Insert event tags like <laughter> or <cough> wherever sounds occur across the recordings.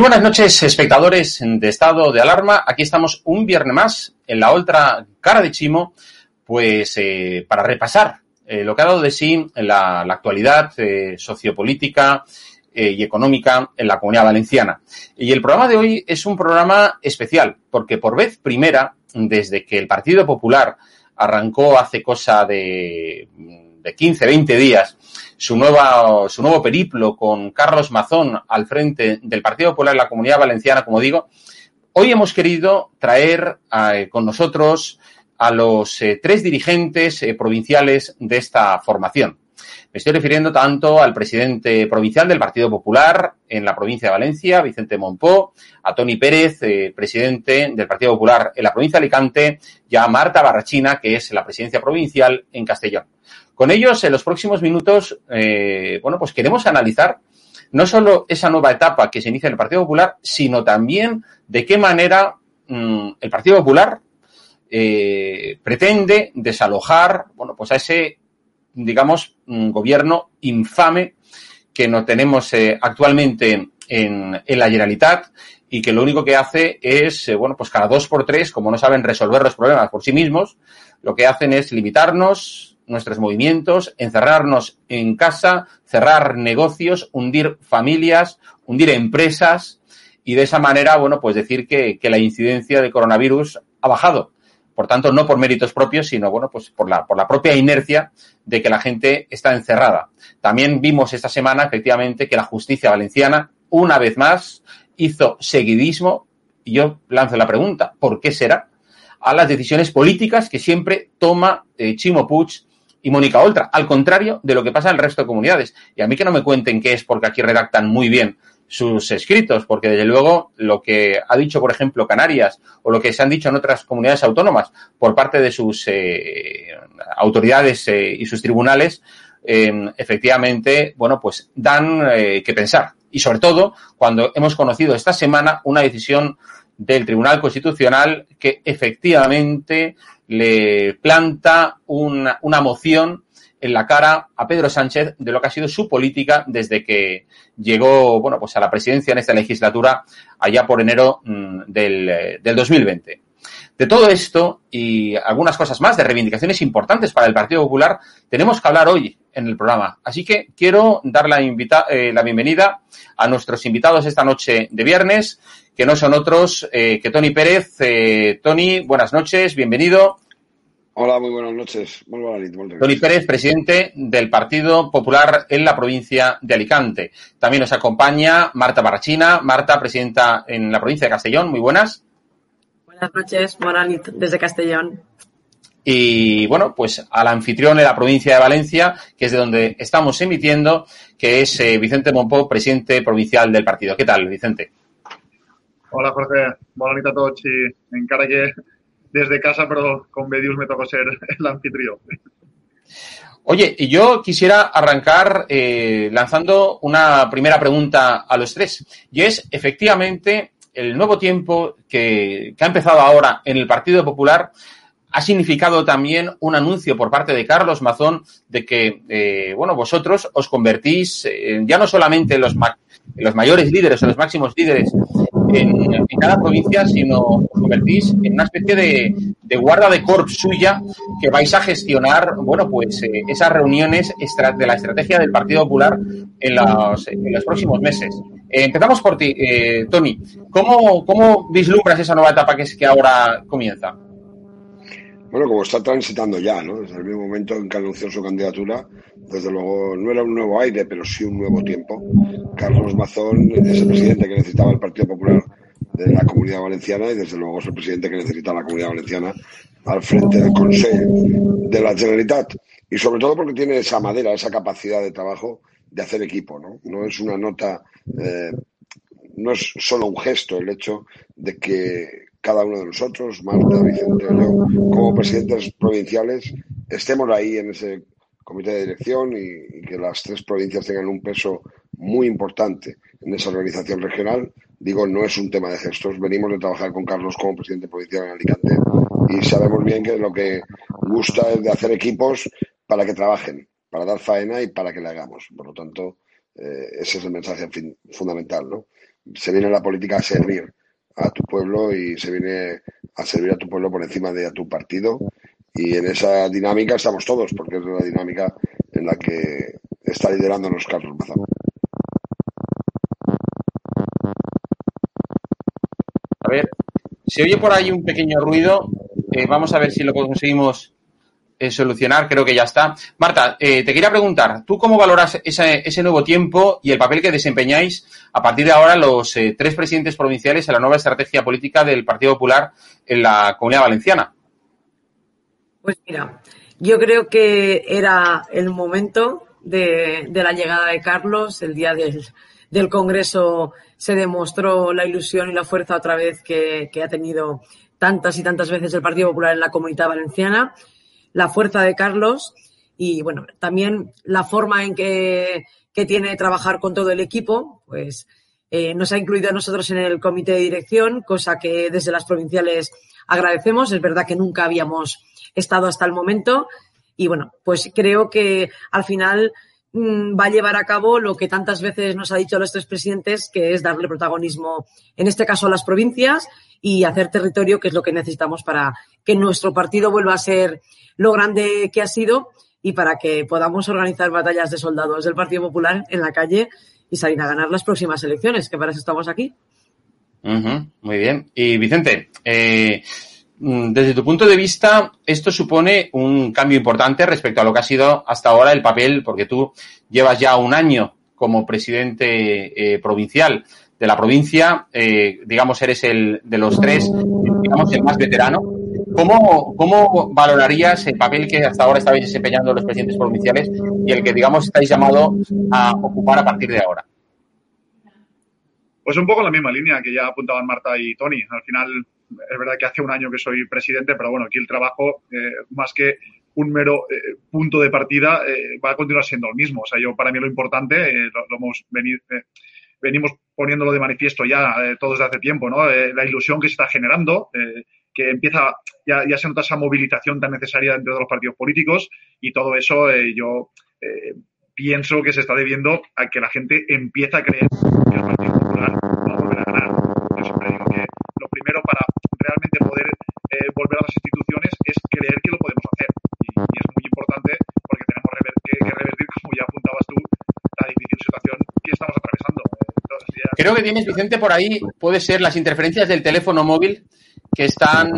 Muy buenas noches, espectadores de estado de alarma. Aquí estamos un viernes más en la otra cara de Chimo, pues eh, para repasar eh, lo que ha dado de sí la, actualidad eh, sociopolítica y económica en la comunidad valenciana. Y el programa de hoy es un programa especial, porque por vez primera, desde que el Partido Popular arrancó hace cosa de, de 15, 20 días su, nueva, su nuevo periplo con Carlos Mazón al frente del Partido Popular en la Comunidad Valenciana, como digo, hoy hemos querido traer eh, con nosotros a los eh, tres dirigentes eh, provinciales de esta formación. Me estoy refiriendo tanto al presidente provincial del Partido Popular en la provincia de Valencia, Vicente Monpó, a Tony Pérez, presidente del Partido Popular en la provincia de Alicante, y a Marta Barrachina, que es la presidencia provincial en Castellón. Con ellos, en los próximos minutos, eh, bueno, pues queremos analizar no solo esa nueva etapa que se inicia en el Partido Popular, sino también de qué manera mm, el Partido Popular eh, pretende desalojar, bueno, pues a ese, digamos, mm, gobierno infame que no tenemos eh, actualmente en, la Generalitat y que lo único que hace es, bueno, pues cada dos por tres, como no saben resolver los problemas por sí mismos, lo que hacen es limitarnos, nuestros movimientos, encerrarnos en casa, cerrar negocios, hundir familias, hundir empresas y de esa manera, bueno, pues decir que, la incidencia de coronavirus ha bajado. Por tanto, no por méritos propios, sino, bueno, pues por la, por la propia inercia de que la gente está encerrada. También vimos esta semana, efectivamente, que la justicia valenciana, una vez más, hizo seguidismo, y yo lanzo la pregunta, ¿por qué será? a las decisiones políticas que siempre toma eh, Chimo Puig y Mónica Oltra, al contrario de lo que pasa en el resto de comunidades. Y a mí que no me cuenten qué es porque aquí redactan muy bien sus escritos, porque desde luego lo que ha dicho, por ejemplo, Canarias o lo que se han dicho en otras comunidades autónomas por parte de sus eh, autoridades eh, y sus tribunales, eh, efectivamente, bueno, pues dan que pensar. Y sobre todo cuando hemos conocido esta semana una decisión del Tribunal Constitucional que efectivamente le planta una, una moción en la cara a Pedro Sánchez de lo que ha sido su política desde que llegó, bueno, pues a la presidencia en esta legislatura allá por enero mm, del, del 2020. De todo esto y algunas cosas más, de reivindicaciones importantes para el Partido Popular, tenemos que hablar hoy en el programa. Así que quiero dar la, eh, la bienvenida a nuestros invitados esta noche de viernes, que no son otros eh, que Tony Pérez. Eh, Tony, buenas noches, bienvenido. Hola, muy buenas noches. Muy buenas noches. Tony Pérez, presidente del Partido Popular en la provincia de Alicante. También nos acompaña Marta Barrachina. Marta, presidenta en la provincia de Castellón. Muy buenas. Buenas noches, Moranit, desde Castellón. Y bueno, pues al anfitrión de la provincia de Valencia, que es de donde estamos emitiendo, que es eh, Vicente Monpó, presidente provincial del partido. ¿Qué tal, Vicente? Hola, Jorge. Buenas noches a todos. Y encara que desde casa, pero con Bedius me tocó ser <laughs> el anfitrión. Oye, y yo quisiera arrancar eh, lanzando una primera pregunta a los tres. Y es, efectivamente, el nuevo tiempo que, ha empezado ahora en el Partido Popular ha significado también un anuncio por parte de Carlos Mazón de que, eh, bueno, vosotros os convertís ya no solamente en los, en los mayores líderes o los máximos líderes en, cada provincia, sino os convertís en una especie de, guarda de corps suya que vais a gestionar, bueno, pues eh, esas reuniones de la estrategia del Partido Popular en los, en los próximos meses. Eh, empezamos por ti, eh, Tony. ¿Cómo, ¿Cómo vislumbras esa nueva etapa que es que ahora comienza? Bueno, como está transitando ya, ¿no? Desde el mismo momento en que anunció su candidatura, desde luego no era un nuevo aire, pero sí un nuevo tiempo. Carlos Mazón es el presidente que necesitaba el Partido Popular de la Comunidad Valenciana y desde luego es el presidente que necesita la Comunidad Valenciana al frente del Consejo de la Generalitat. Y sobre todo porque tiene esa madera, esa capacidad de trabajo de hacer equipo, ¿no? No es una nota, eh, no es solo un gesto el hecho de que cada uno de nosotros, Marta, Vicente yo, como presidentes provinciales, estemos ahí en ese comité de dirección y, que las tres provincias tengan un peso muy importante en esa organización regional. Digo, no es un tema de gestos. Venimos de trabajar con Carlos como presidente provincial en Alicante y sabemos bien que lo que gusta es de hacer equipos para que trabajen, para dar faena y para que le hagamos. Por lo tanto, eh, ese es el mensaje fundamental. ¿no? Se viene la política a servir a tu pueblo y se viene a servir a tu pueblo por encima de a tu partido. Y en esa dinámica estamos todos, porque es la dinámica en la que está liderándonos Carlos Mazán. A ver, se oye por ahí un pequeño ruido. Eh, vamos a ver si lo conseguimos eh, solucionar, creo que ya está. Marta, eh, te quería preguntar, ¿tú cómo valoras ese, nuevo tiempo y el papel que desempeñáis a partir de ahora los tres presidentes provinciales en la nueva estrategia política del Partido Popular en la Comunidad Valenciana? Pues mira, yo creo que era el momento de, la llegada de Carlos, el día del, Congreso se demostró la ilusión y la fuerza otra vez que, que ha tenido tantas y tantas veces el Partido Popular en la Comunidad Valenciana la fuerza de Carlos y, bueno, también la forma en que, tiene trabajar con todo el equipo, pues eh, nos ha incluido a nosotros en el comité de dirección, cosa que desde las provinciales agradecemos. Es verdad que nunca habíamos estado hasta el momento y, bueno, pues creo que al final mm, va a llevar a cabo lo que tantas veces nos ha dicho los tres presidentes, que es darle protagonismo, en este caso a las provincias, y hacer territorio, que es lo que necesitamos para que nuestro partido vuelva a ser lo grande que ha sido y para que podamos organizar batallas de soldados del Partido Popular en la calle y salir a ganar las próximas elecciones, que para eso estamos aquí. muy bien. Y Vicente, eh, desde tu punto de vista, esto supone un cambio importante respecto a lo que ha sido hasta ahora el papel, porque tú llevas ya un año como presidente eh, provincial de la provincia, eh, digamos, eres el de los tres, digamos, el más veterano. ¿Cómo, ¿Cómo valorarías el papel que hasta ahora estabais desempeñando los presidentes provinciales y el que, digamos, estáis llamados a ocupar a partir de ahora? Pues un poco la misma línea que ya apuntaban Marta y Tony. Al final, es verdad que hace un año que soy presidente, pero bueno, aquí el trabajo, eh, más que un mero eh, punto de partida, va a continuar siendo el mismo. O sea, yo para mí lo importante, lo, hemos venido, venimos poniéndolo de manifiesto ya eh, todos desde hace tiempo, ¿no? Eh, la ilusión que se está generando, eh, que empieza, ya, ya se nota esa movilización tan necesaria dentro de los partidos políticos y todo eso yo pienso que se está debiendo a que la gente empieza a creer que el Partido Creo que tienes, Vicente, por ahí, puede ser las interferencias del teléfono móvil que están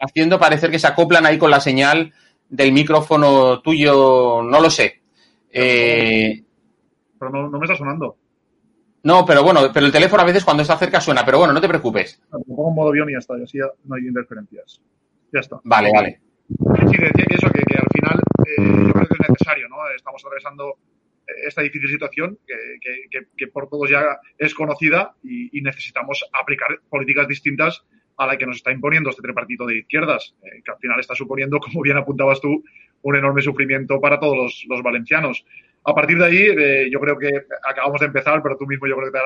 haciendo parecer que se acoplan ahí con la señal del micrófono tuyo, no lo sé. Eh, pero no, no, me está sonando. No, pero bueno, pero el teléfono a veces cuando está cerca suena, pero bueno, no te preocupes. Me pongo en modo avión y ya está, y así ya no hay interferencias. Ya está. Vale, vale. Sí, decía que eso, que, al final eh, yo creo que es necesario, ¿no? Estamos atravesando esta difícil situación que, por todos ya es conocida y, necesitamos aplicar políticas distintas a la que nos está imponiendo este tripartito de izquierdas, eh, que al final está suponiendo, como bien apuntabas tú, un enorme sufrimiento para todos los, valencianos. A partir de ahí, eh, yo creo que acabamos de empezar, pero tú mismo yo creo que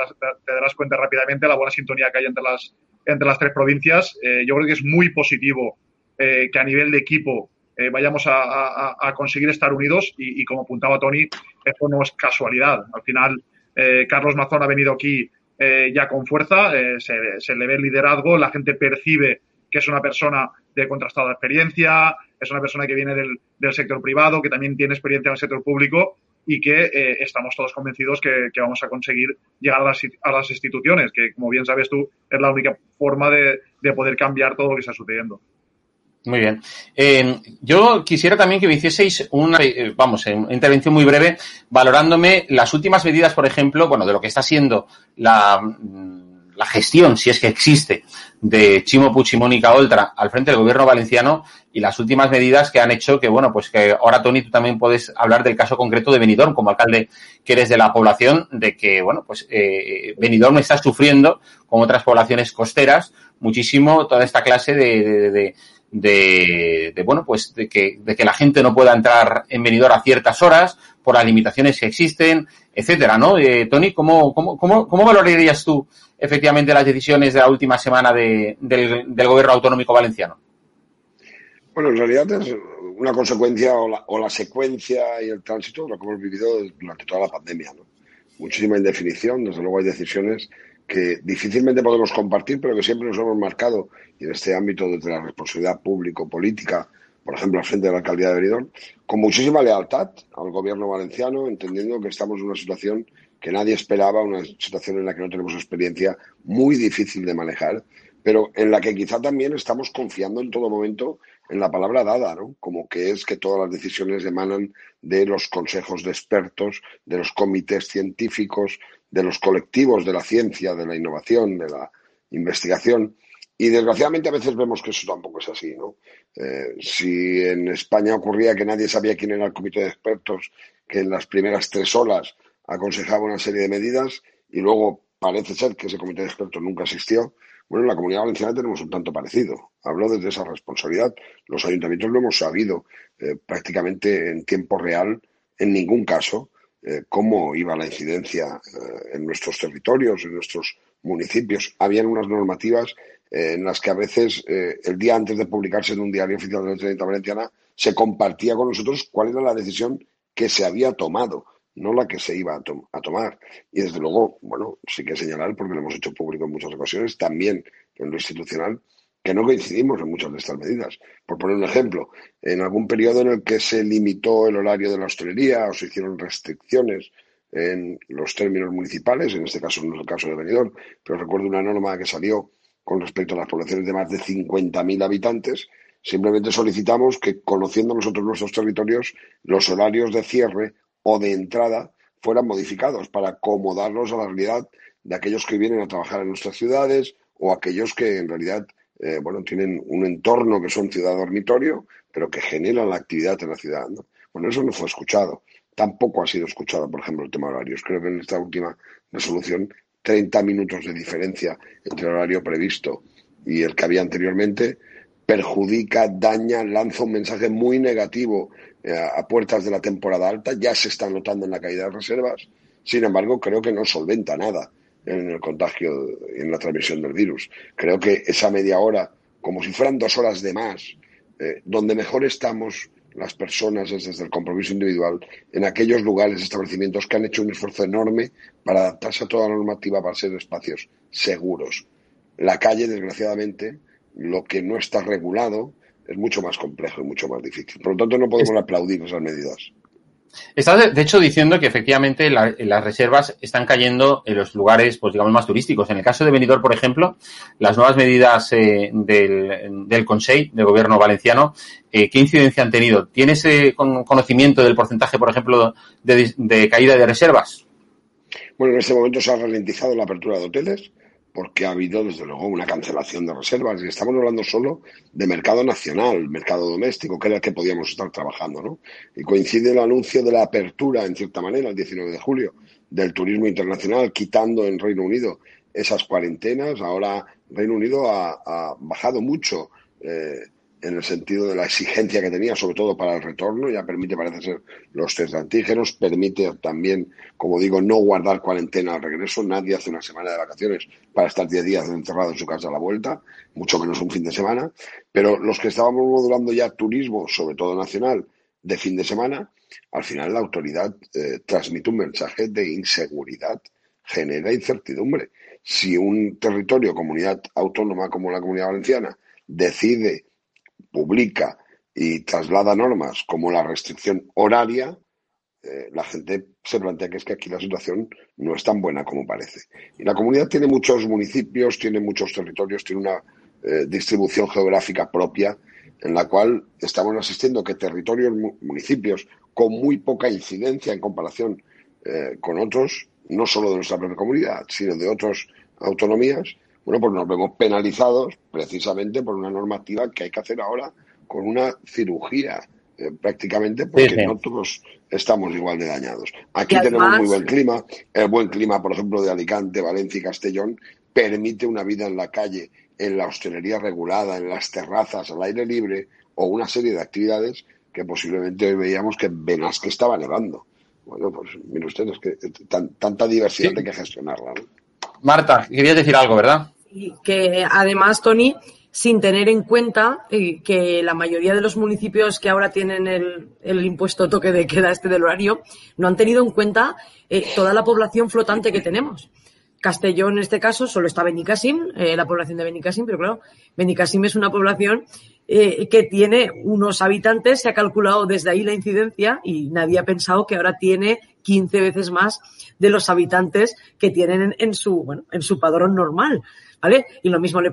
te darás, cuenta rápidamente la buena sintonía que hay entre las, entre las tres provincias. Eh, yo creo que es muy positivo que a nivel de equipo vayamos a, conseguir estar unidos y, como apuntaba Tony, esto no es casualidad. Al final, Carlos Mazón ha venido aquí eh, ya con fuerza, eh, se, le ve el liderazgo, la gente percibe que es una persona de contrastada experiencia, es una persona que viene del, sector privado, que también tiene experiencia en el sector público y que eh, estamos todos convencidos que, vamos a conseguir llegar a las, instituciones, que como bien sabes tú, es la única forma de poder cambiar todo lo que está sucediendo. Muy bien. Eh, yo quisiera también que me hicieseis una, eh, vamos, una intervención muy breve, valorándome las últimas medidas, por ejemplo, bueno, de lo que está siendo la, mm, la gestión, si es que existe, de Chimo Puig y Mónica Oltra al frente del gobierno valenciano y las últimas medidas que han hecho que, bueno, pues que ahora, Tony, tú también puedes hablar del caso concreto de Benidorm, como alcalde que eres de la población, de que, bueno, pues eh, Benidorm está sufriendo, como otras poblaciones costeras, muchísimo toda esta clase de de, bueno, pues de que, de que la gente no pueda entrar en venidor a ciertas horas por las limitaciones que existen, etcétera, ¿no? Eh, Tony, ¿cómo, cómo, cómo, valorarías tú efectivamente las decisiones de la última semana de, del, del gobierno autonómico valenciano? Bueno, en realidad es una consecuencia o la, o la, secuencia y el tránsito de lo que hemos vivido durante toda la pandemia. ¿no? Muchísima indefinición, desde luego hay decisiones que difícilmente podemos compartir, pero que siempre nos hemos marcado, y en este ámbito desde la responsabilidad público-política, por ejemplo, al frente de la alcaldía de Benidorm, con muchísima lealtad al gobierno valenciano, entendiendo que estamos en una situación que nadie esperaba, una situación en la que no tenemos experiencia, muy difícil de manejar, pero en la que quizá también estamos confiando en todo momento en la palabra dada, ¿no? Como que es que todas las decisiones emanan de los consejos de expertos, de los comités científicos, de los colectivos de la ciencia, de la innovación, de la investigación. Y desgraciadamente a veces vemos que eso tampoco es así, ¿no? Eh, si en España ocurría que nadie sabía quién era el comité de expertos, que en las primeras tres horas aconsejaba una serie de medidas y luego parece ser que ese comité de expertos nunca existió, bueno, en la comunidad valenciana tenemos un tanto parecido. Hablo desde esa responsabilidad. Los ayuntamientos lo hemos sabido eh, prácticamente en tiempo real, en ningún caso, eh, cómo iba la incidencia eh, en nuestros territorios, en nuestros municipios. Habían unas normativas eh, en las que a veces el día antes de publicarse en un diario oficial de la Generalitat Valenciana se compartía con nosotros cuál era la decisión que se había tomado, no la que se iba a, a tomar. Y desde luego, bueno, sí que señalar, porque lo hemos hecho público en muchas ocasiones, también en lo institucional, que no coincidimos en muchas de estas medidas. Por poner un ejemplo, en algún periodo en el que se limitó el horario de la hostelería o se hicieron restricciones en los términos municipales, en este caso no es el caso de Benidorm, pero recuerdo una norma que salió con respecto a las poblaciones de más de 50.000 habitantes, simplemente solicitamos que, conociendo nosotros nuestros territorios, los horarios de cierre o de entrada fueran modificados para acomodarlos a la realidad de aquellos que vienen a trabajar en nuestras ciudades o aquellos que en realidad eh, bueno, tienen un entorno que son ciudad dormitorio, pero que generan la actividad en la ciudad. Bueno, eso no fue escuchado. Tampoco ha sido escuchado, por ejemplo, el tema horarios. Creo que en esta última resolución, 30 minutos de diferencia entre el horario previsto y el que había anteriormente perjudica, daña, lanza un mensaje muy negativo eh, a puertas de la temporada alta. Ya se está notando en la caída de reservas. Sin embargo, creo que no solventa nada en el contagio y en la transmisión del virus. Creo que esa media hora, como si fueran dos horas de más, eh, donde mejor estamos las personas es desde el compromiso individual en aquellos lugares, establecimientos que han hecho un esfuerzo enorme para adaptarse a toda la normativa para ser espacios seguros. La calle, desgraciadamente, lo que no está regulado es mucho más complejo y mucho más difícil. Por lo tanto, no podemos aplaudir esas medidas. Estás, de hecho, diciendo que efectivamente las reservas están cayendo en los lugares, pues digamos, más turísticos. En el caso de Benidorm, por ejemplo, las nuevas medidas eh, del, del Consejo, del gobierno valenciano, eh, ¿qué incidencia han tenido? ¿Tienes eh, conocimiento del porcentaje, por ejemplo, de, de caída de reservas? Bueno, en este momento se ha ralentizado la apertura de hoteles porque ha habido, desde luego, una cancelación de reservas. Y estamos hablando solo de mercado nacional, mercado doméstico, que era el que podíamos estar trabajando, ¿no? Y coincide el anuncio de la apertura, en cierta manera, el 19 de julio, del turismo internacional, quitando en Reino Unido esas cuarentenas. Ahora Reino Unido ha, bajado mucho eh, en el sentido de la exigencia que tenía, sobre todo para el retorno, ya permite, parece ser, los test antígenos, permite también, como digo, no guardar cuarentena al regreso, nadie hace una semana de vacaciones para estar 10 días encerrado en su casa a la vuelta, mucho menos un fin de semana, pero los que estábamos modulando ya turismo, sobre todo nacional, de fin de semana, al final la autoridad eh, transmite un mensaje de inseguridad, genera incertidumbre. Si un territorio, comunidad autónoma como la Comunidad Valenciana, decide publica y traslada normas como la restricción horaria, eh, la gente se plantea que es que aquí la situación no es tan buena como parece. Y la comunidad tiene muchos municipios, tiene muchos territorios, tiene una eh, distribución geográfica propia en la cual estamos asistiendo que territorios, municipios con muy poca incidencia en comparación eh, con otros, no solo de nuestra propia comunidad, sino de otras autonomías, bueno, pues nos vemos penalizados precisamente por una normativa que hay que hacer ahora con una cirugía eh, prácticamente porque no todos estamos igual de dañados. Aquí tenemos muy buen clima. El buen clima, por ejemplo, de Alicante, Valencia y Castellón permite una vida en la calle, en la hostelería regulada, en las terrazas, al aire libre o una serie de actividades que posiblemente hoy veíamos que que estaba nevando. Bueno, pues mire ustedes que tanta diversidad hay que gestionarla. Marta, querías decir algo, ¿verdad? Que además, Tony, sin tener en cuenta eh, que la mayoría de los municipios que ahora tienen el, impuesto toque de queda este del horario no han tenido en cuenta eh, toda la población flotante que tenemos. Castellón, en este caso, solo está Benicassim, eh, la población de Benicassim, pero claro, Benicassim es una población que tiene unos habitantes, se ha calculado desde ahí la incidencia y nadie ha pensado que ahora tiene 15 veces más de los habitantes que tienen en, su, bueno, en su padrón normal. ¿vale? Y lo mismo le,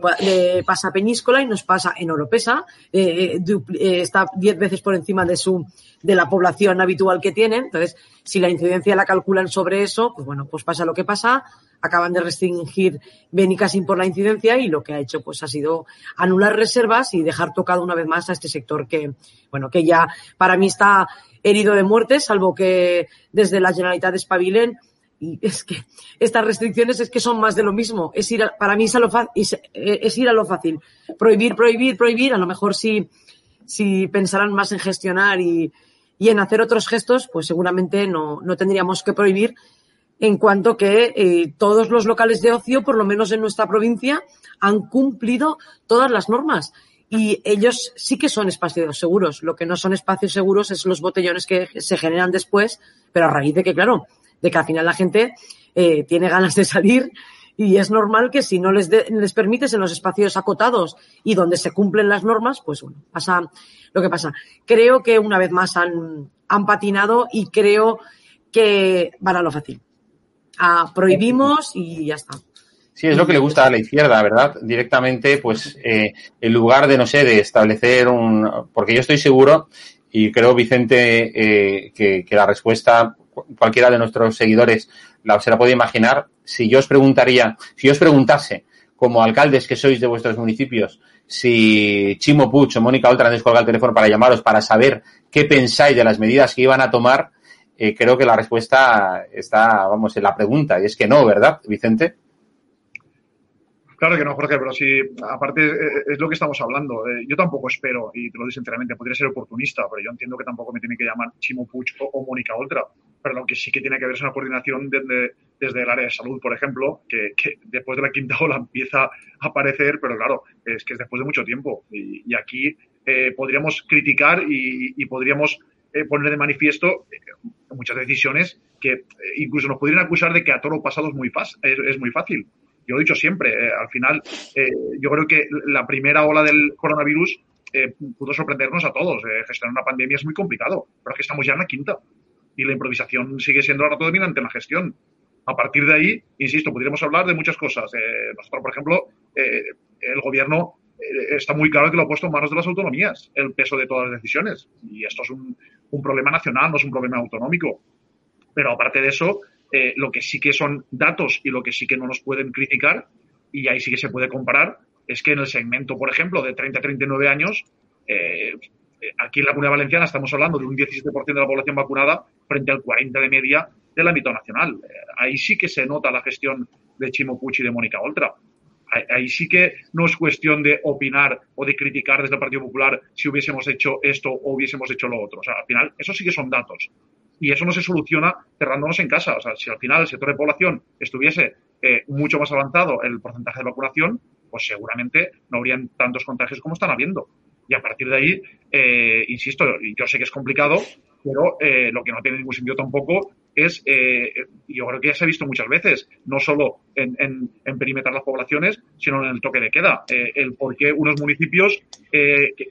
pasa a Peñíscola y nos pasa en Oropesa, eh, eh, está diez veces por encima de su de la población habitual que tienen. Entonces, si la incidencia la calculan sobre eso, pues bueno, pues pasa lo que pasa. Acaban de restringir Benicassim por la incidencia y lo que ha hecho pues ha sido anular reservas y dejar tocado una vez más a este sector que, bueno, que ya para mí está herido de muerte, salvo que desde la Generalitat espabilen y es que estas restricciones es que son más de lo mismo. Es ir para mí es, a lo es ir a lo fácil. Prohibir, prohibir, prohibir. A lo mejor si, si pensaran más en gestionar y, y en hacer otros gestos, pues seguramente no, no tendríamos que prohibir en cuanto que eh, todos los locales de ocio, por lo menos en nuestra provincia, han cumplido todas las normas. Y ellos sí que son espacios seguros. Lo que no son espacios seguros es los botellones que se generan después, pero a raíz de que, claro, de que al final la gente eh, tiene ganas de salir y es normal que si no les, les permites en los espacios acotados y donde se cumplen las normas, pues bueno, pasa lo que pasa. Creo que una vez más han, han patinado y creo que van a lo fácil. Ah, prohibimos y ya está. Sí, es lo que le gusta a la izquierda, ¿verdad? Directamente, pues, eh, en lugar de, no sé, de establecer un... Porque yo estoy seguro, y creo, Vicente, eh, que, que, la respuesta cualquiera de nuestros seguidores la, se la puede imaginar, si yo os preguntaría, si yo os preguntase, como alcaldes que sois de vuestros municipios, si Chimo Puch o Mónica Oltra han el teléfono para llamaros para saber qué pensáis de las medidas que iban a tomar, eh, creo que la respuesta está, vamos, en la pregunta, y es que no, ¿verdad, Vicente? Claro que no, Jorge, pero sí, aparte eh, es lo que estamos hablando. Eh, yo tampoco espero, y te lo digo sinceramente, podría ser oportunista, pero yo entiendo que tampoco me tiene que llamar Chimo Puch o, Mónica Oltra. Pero lo que sí que tiene que haber es una coordinación desde, desde el área de salud, por ejemplo, que, después de la quinta ola empieza a aparecer, pero claro, es que es después de mucho tiempo. Y, aquí podríamos criticar y, podríamos poner de manifiesto muchas decisiones que incluso nos podrían acusar de que a todo lo pasado es muy, fácil, es fácil yo lo he dicho siempre, eh, al final eh, yo creo que la primera ola del coronavirus eh, pudo sorprendernos a todos. gestionar una pandemia es muy complicado, pero es que estamos ya en la quinta. y la improvisación sigue siendo la dominante en la gestión. A partir de ahí, insisto, podríamos hablar de muchas cosas. Eh, nosotros, por ejemplo, eh, el gobierno eh, está muy claro que lo ha puesto en manos de las autonomías, el peso de todas las decisiones. Y esto es un, un problema nacional, no es un problema autonómico. Pero aparte de eso, lo que sí que son datos y lo que sí que no nos pueden criticar, y ahí sí que se puede comparar, es que en el segmento, por ejemplo, de 30 a 39 años, eh, aquí en la Comunidad Valenciana estamos hablando de un 17% de la población vacunada frente al 40% de media del ámbito nacional. Eh, ahí sí que se nota la gestión de Chimo Puig y de Mónica Oltra. Ahí sí que no es cuestión de opinar o de criticar desde el Partido Popular si hubiésemos hecho esto o hubiésemos hecho lo otro. O sea, al final, eso sí que son datos. Y eso no se soluciona cerrándonos en casa. O sea, si al final el sector de población estuviese eh, mucho más avanzado el porcentaje de vacunación, pues seguramente no habrían tantos contagios como están habiendo. Y a partir de ahí, eh, insisto, yo sé que es complicado, pero eh, lo que no tiene ningún sentido tampoco es, eh, yo creo que ya se ha visto muchas veces, no solo en, en, perimetrar las poblaciones, sino en el toque de queda. el por qué unos municipios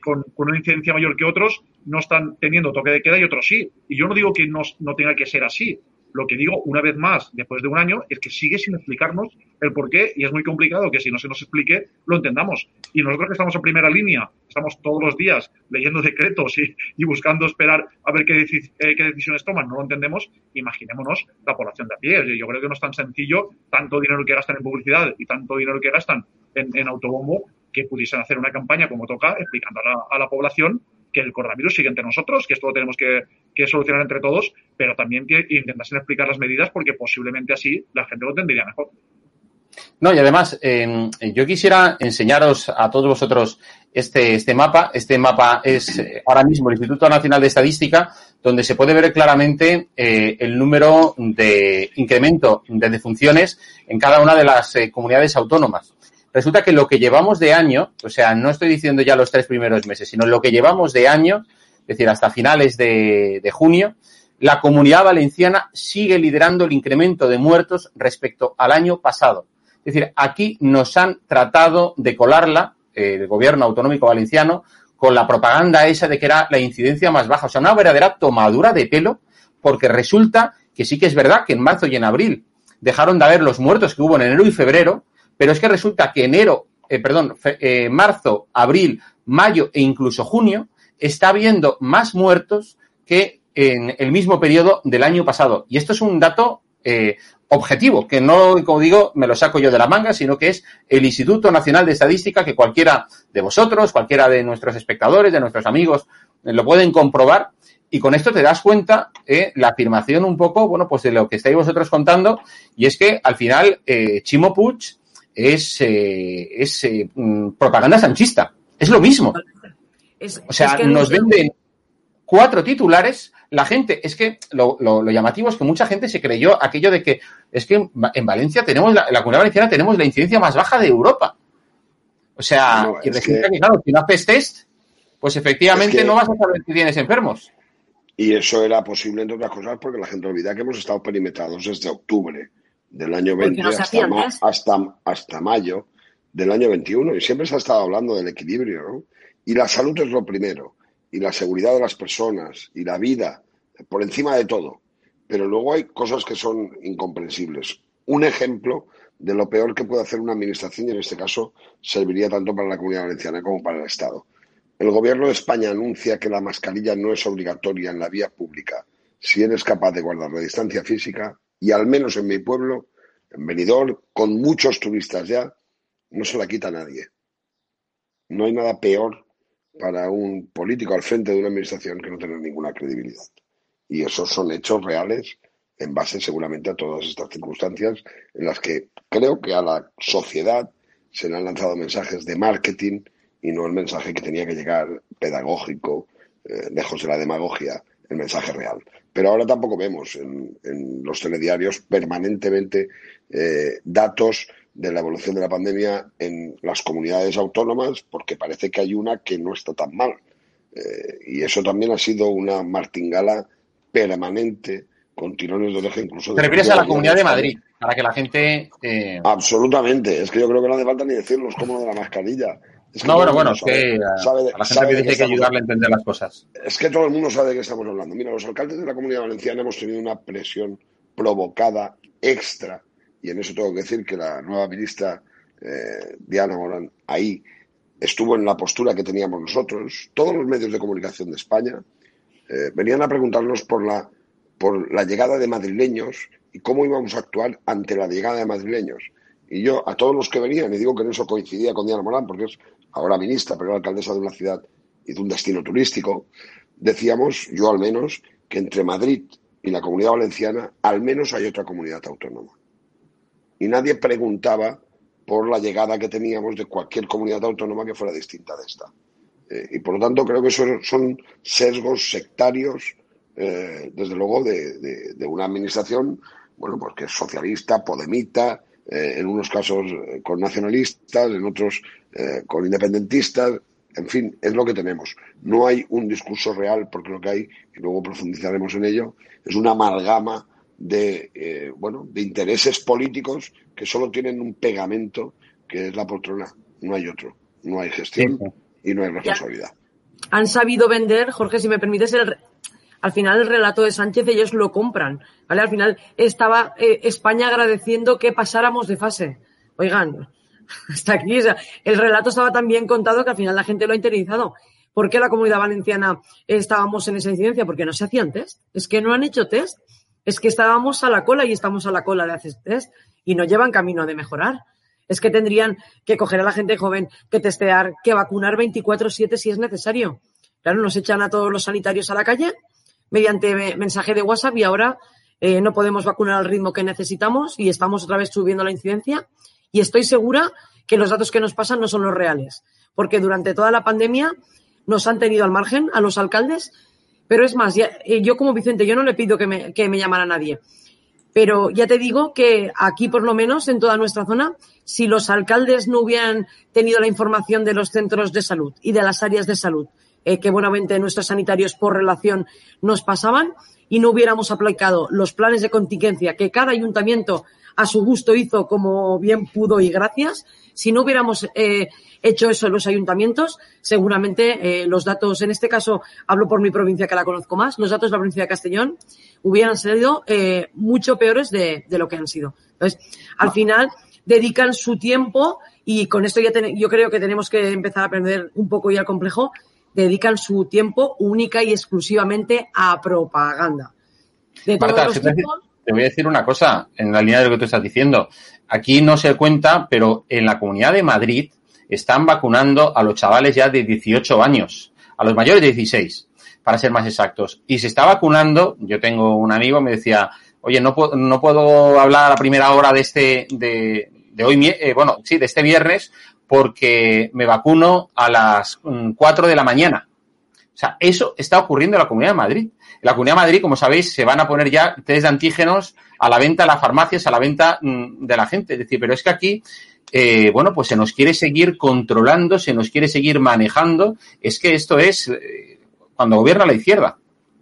con, una incidencia mayor que otros no están teniendo toque de queda y otros sí. Y yo no digo que no, no tenga que ser así, lo que digo, una vez más, después de un año, es que sigue sin explicarnos el por qué y es muy complicado que si no se nos explique, lo entendamos. Y nosotros que estamos en primera línea, estamos todos los días leyendo decretos y, buscando esperar a ver qué, eh, qué, decisiones toman, no lo entendemos, imaginémonos la población de a pie. Yo creo que no es tan sencillo tanto dinero que gastan en publicidad y tanto dinero que gastan en, autobombo que pudiesen hacer una campaña como toca explicando a la población que el coronavirus sigue entre nosotros, que esto lo tenemos que, solucionar entre todos, pero también que intentasen explicar las medidas porque posiblemente así la gente lo entendería mejor. No, y además, em, yo quisiera enseñaros a todos vosotros este, este mapa. Este mapa es eh, ahora mismo el Instituto Nacional de Estadística, donde se puede ver claramente eh, el número de incremento de defunciones en cada una de las eh, comunidades autónomas resulta que lo que llevamos de año, o sea, no estoy diciendo ya los tres primeros meses, sino lo que llevamos de año, es decir, hasta finales de, junio, la comunidad valenciana sigue liderando el incremento de muertos respecto al año pasado. Es decir, aquí nos han tratado de colarla, eh, el gobierno autonómico valenciano, con la propaganda esa de que era la incidencia más baja. O sea, una verdadera tomadura de pelo, porque resulta que sí que es verdad que en marzo y en abril dejaron de haber los muertos que hubo en enero y febrero, pero es que resulta que enero, eh, perdón, eh, marzo, abril, mayo e incluso junio está habiendo más muertos que en el mismo periodo del año pasado. Y esto es un dato eh, objetivo, que no, como digo, me lo saco yo de la manga, sino que es el Instituto Nacional de Estadística, que cualquiera de vosotros, cualquiera de nuestros espectadores, de nuestros amigos, lo pueden comprobar. Y con esto te das cuenta la afirmación un poco, bueno, pues de lo que estáis vosotros contando, y es que al final Chimo Puig es, eh, es eh, mm, propaganda sanchista. Es lo mismo. o sea, nos venden cuatro titulares. La gente, es que lo, lo, llamativo es que mucha gente se creyó aquello de que es que en Valencia tenemos, la, la comunidad valenciana tenemos la incidencia más baja de Europa. O sea, y resulta que, claro, si no haces test, pues efectivamente no vas a saber si tienes enfermos. Y eso era posible, entre otras cosas, porque la gente olvida que hemos estado perimetrados desde octubre del año 20 hasta, hasta, mayo del año 21 y siempre se ha estado hablando del equilibrio, ¿no? Y la salud es lo primero, y la seguridad de las personas, y la vida, por encima de todo. Pero luego hay cosas que son incomprensibles. Un ejemplo de lo peor que puede hacer una administración, y en este caso serviría tanto para la comunidad valenciana como para el Estado. El gobierno de España anuncia que la mascarilla no es obligatoria en la vía pública si eres capaz de guardar la distancia física y al menos en mi pueblo, en Benidorm, con muchos turistas ya, no se la quita nadie. No hay nada peor para un político al frente de una administración que no tener ninguna credibilidad. Y esos son hechos reales en base seguramente a todas estas circunstancias en las que creo que a la sociedad se le han lanzado mensajes de marketing y no el mensaje que tenía que llegar pedagógico, eh, lejos de la demagogia, el mensaje real. Pero ahora tampoco vemos en, los telediarios permanentemente eh, datos de la evolución de la pandemia en las comunidades autónomas, porque parece que hay una que no está tan mal. Eh, y eso también ha sido una martingala permanente con tirones de oreja incluso. ¿Te refieres a la Comunidad de Madrid? Para que la gente... Eh, Absolutamente. Es que yo creo que no hace falta ni decirlo, es como de la mascarilla no, bueno, bueno, es que a, la gente que dice que ayudarle a entender las cosas. Es que todo el mundo sabe de qué estamos hablando. Mira, los alcaldes de la Comunidad Valenciana hemos tenido una presión provocada extra, y en eso tengo que decir que la nueva ministra eh, Diana Morán ahí estuvo en la postura que teníamos nosotros. Todos los medios de comunicación de España eh, venían a preguntarnos por la, por la llegada de madrileños y cómo íbamos a actuar ante la llegada de madrileños. Y yo, a todos los que venían, y digo que en eso coincidía con Diana Morán, porque es ahora ministra, pero alcaldesa de una ciudad y de un destino turístico, decíamos, yo al menos, que entre Madrid y la comunidad valenciana al menos hay otra comunidad autónoma. Y nadie preguntaba por la llegada que teníamos de cualquier comunidad autónoma que fuera distinta de esta. Eh, y por lo tanto creo que son, son sesgos sectarios, eh, desde luego, de, de, una administración, bueno, pues que es socialista, podemita, eh, en unos casos con nacionalistas, en otros con independentistas, en fin, es lo que tenemos. No hay un discurso real, porque lo que hay, y luego profundizaremos en ello, es una amalgama de, eh, bueno, de intereses políticos que solo tienen un pegamento, que es la poltrona. No hay otro. No hay gestión y no hay responsabilidad. Han sabido vender, Jorge, si me permites, el, al final el relato de Sánchez ellos lo compran, ¿vale? Al final estaba eh, España agradeciendo que pasáramos de fase. Oigan, <laughs> hasta aquí, el relato estaba tan bien contado que al final la gente lo ha interiorizado. ¿Por qué la comunidad valenciana estábamos en esa incidencia? Porque no se hacían test. Es que no han hecho test. Es que estábamos a la cola y estamos a la cola de hacer test y no llevan camino de mejorar. Es que tendrían que coger a la gente joven, que testear, que vacunar 24-7 si es necesario. Claro, nos echan a todos los sanitarios a la calle mediante mensaje de WhatsApp y ahora eh, no podemos vacunar al ritmo que necesitamos y estamos otra vez subiendo la incidencia. Y estoy segura que los datos que nos pasan no son los reales, porque durante toda la pandemia nos han tenido al margen a los alcaldes, pero es más, eh, yo como Vicente, yo no le pido que me, que me llamara a nadie, pero ya te digo que aquí, por lo menos, en toda nuestra zona, si los alcaldes no hubieran tenido la información de los centros de salud y de las áreas de salud, eh, que buenamente nuestros sanitarios por relación nos pasaban, y no hubiéramos aplicado los planes de contingencia que cada ayuntamiento a su gusto hizo como bien pudo y gracias, si no hubiéramos eh, hecho eso en los ayuntamientos, seguramente eh, los datos, en este caso hablo por mi provincia que la conozco más, los datos de la provincia de Castellón hubieran sido eh, mucho peores de, lo que han sido. Entonces, al final dedican su tiempo y con esto ya yo creo que tenemos que empezar a aprender un poco ya el complejo, dedican su tiempo única y exclusivamente a propaganda. De todos te, te voy a decir una cosa en la línea de lo que tú estás diciendo. Aquí no se cuenta, pero en la Comunidad de Madrid están vacunando a los chavales ya de 18 años, a los mayores de 16, para ser más exactos. Y se está vacunando, yo tengo un amigo, me decía, oye, no puedo, no puedo hablar a primera hora de este, de, de hoy, eh, bueno, sí, de este viernes, porque me vacuno a las 4 mm, de la mañana. O sea, eso está ocurriendo en la Comunidad de Madrid. En la Comunidad de Madrid, como sabéis, se van a poner ya test de antígenos a la venta a las farmacias, a la venta mm, de la gente. Es decir, pero es que aquí eh, bueno, pues se nos quiere seguir controlando, se nos quiere seguir manejando. Es que esto es eh, cuando gobierna la izquierda.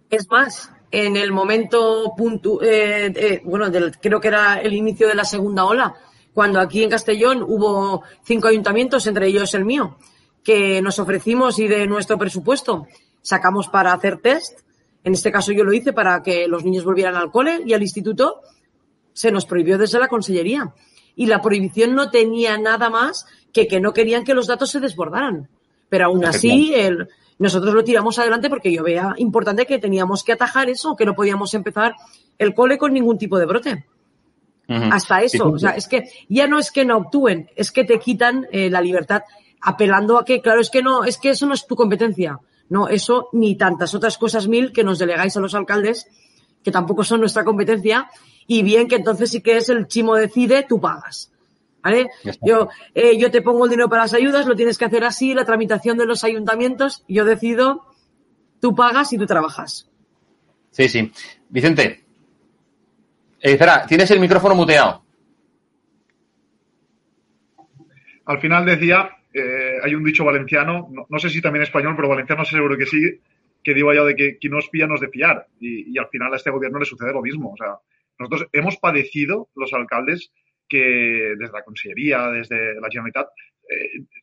Es más, en el momento punto, eh, bueno, creo que era el inicio de la segunda ola, cuando aquí en Castellón hubo cinco ayuntamientos, entre ellos el mío, que nos ofrecimos y de nuestro presupuesto sacamos para hacer test. En este caso yo lo hice para que los niños volvieran al cole y al instituto. Se nos prohibió desde la consellería y la prohibición no tenía nada más que que no querían que los datos se desbordaran. Pero aún así, el, nosotros lo tiramos adelante porque yo veía importante que teníamos que atajar eso, que no podíamos empezar el cole con ningún tipo de brote. Hasta eso. O sea, es que ya no es que no actúen, es que te quitan eh, la libertad apelando a que, claro, es que no, es que eso no es tu competencia. No, eso ni tantas otras cosas mil que nos delegáis a los alcaldes, que tampoco son nuestra competencia, y bien que entonces sí que es el chimo decide, tú pagas. ¿Vale? Yo, eh, yo te pongo el dinero para las ayudas, lo tienes que hacer así, la tramitación de los ayuntamientos, yo decido, tú pagas y tú trabajas. Sí, sí. Vicente, eh, espera, tienes el micrófono muteado. Al final decía, eh, hay un dicho valenciano, no, sé si también español, pero valenciano seguro que sí, que digo yo de que quien nos pilla nos de fiar. Y, y, al final a este gobierno le sucede lo mismo. O sea, nosotros hemos padecido, los alcaldes, que desde la Consellería, desde la Generalitat,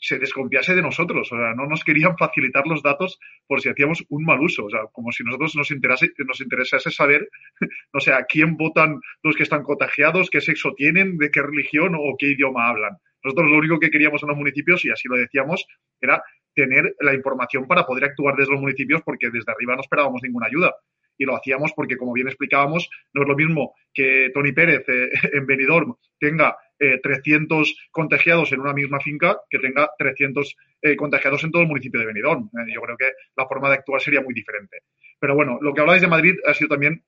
se desconfiase de nosotros. O sea, no nos querían facilitar los datos por si hacíamos un mal uso. O sea, como si nosotros nos, interese, nos interesase saber, <laughs> no sé, a quién votan los que están contagiados, qué sexo tienen, de qué religión o qué idioma hablan. Nosotros lo único que queríamos en los municipios, y así lo decíamos, era tener la información para poder actuar desde los municipios porque desde arriba no esperábamos ninguna ayuda y lo hacíamos porque, como bien explicábamos, no es lo mismo que Tony Pérez eh, <laughs> en Benidorm tenga 300 eh, contagiados en una misma finca que tenga 300 eh, contagiados en todo el municipio de Benidorm. yo creo que la forma de actuar sería muy diferente. Pero bueno, lo que habláis de Madrid ha sido también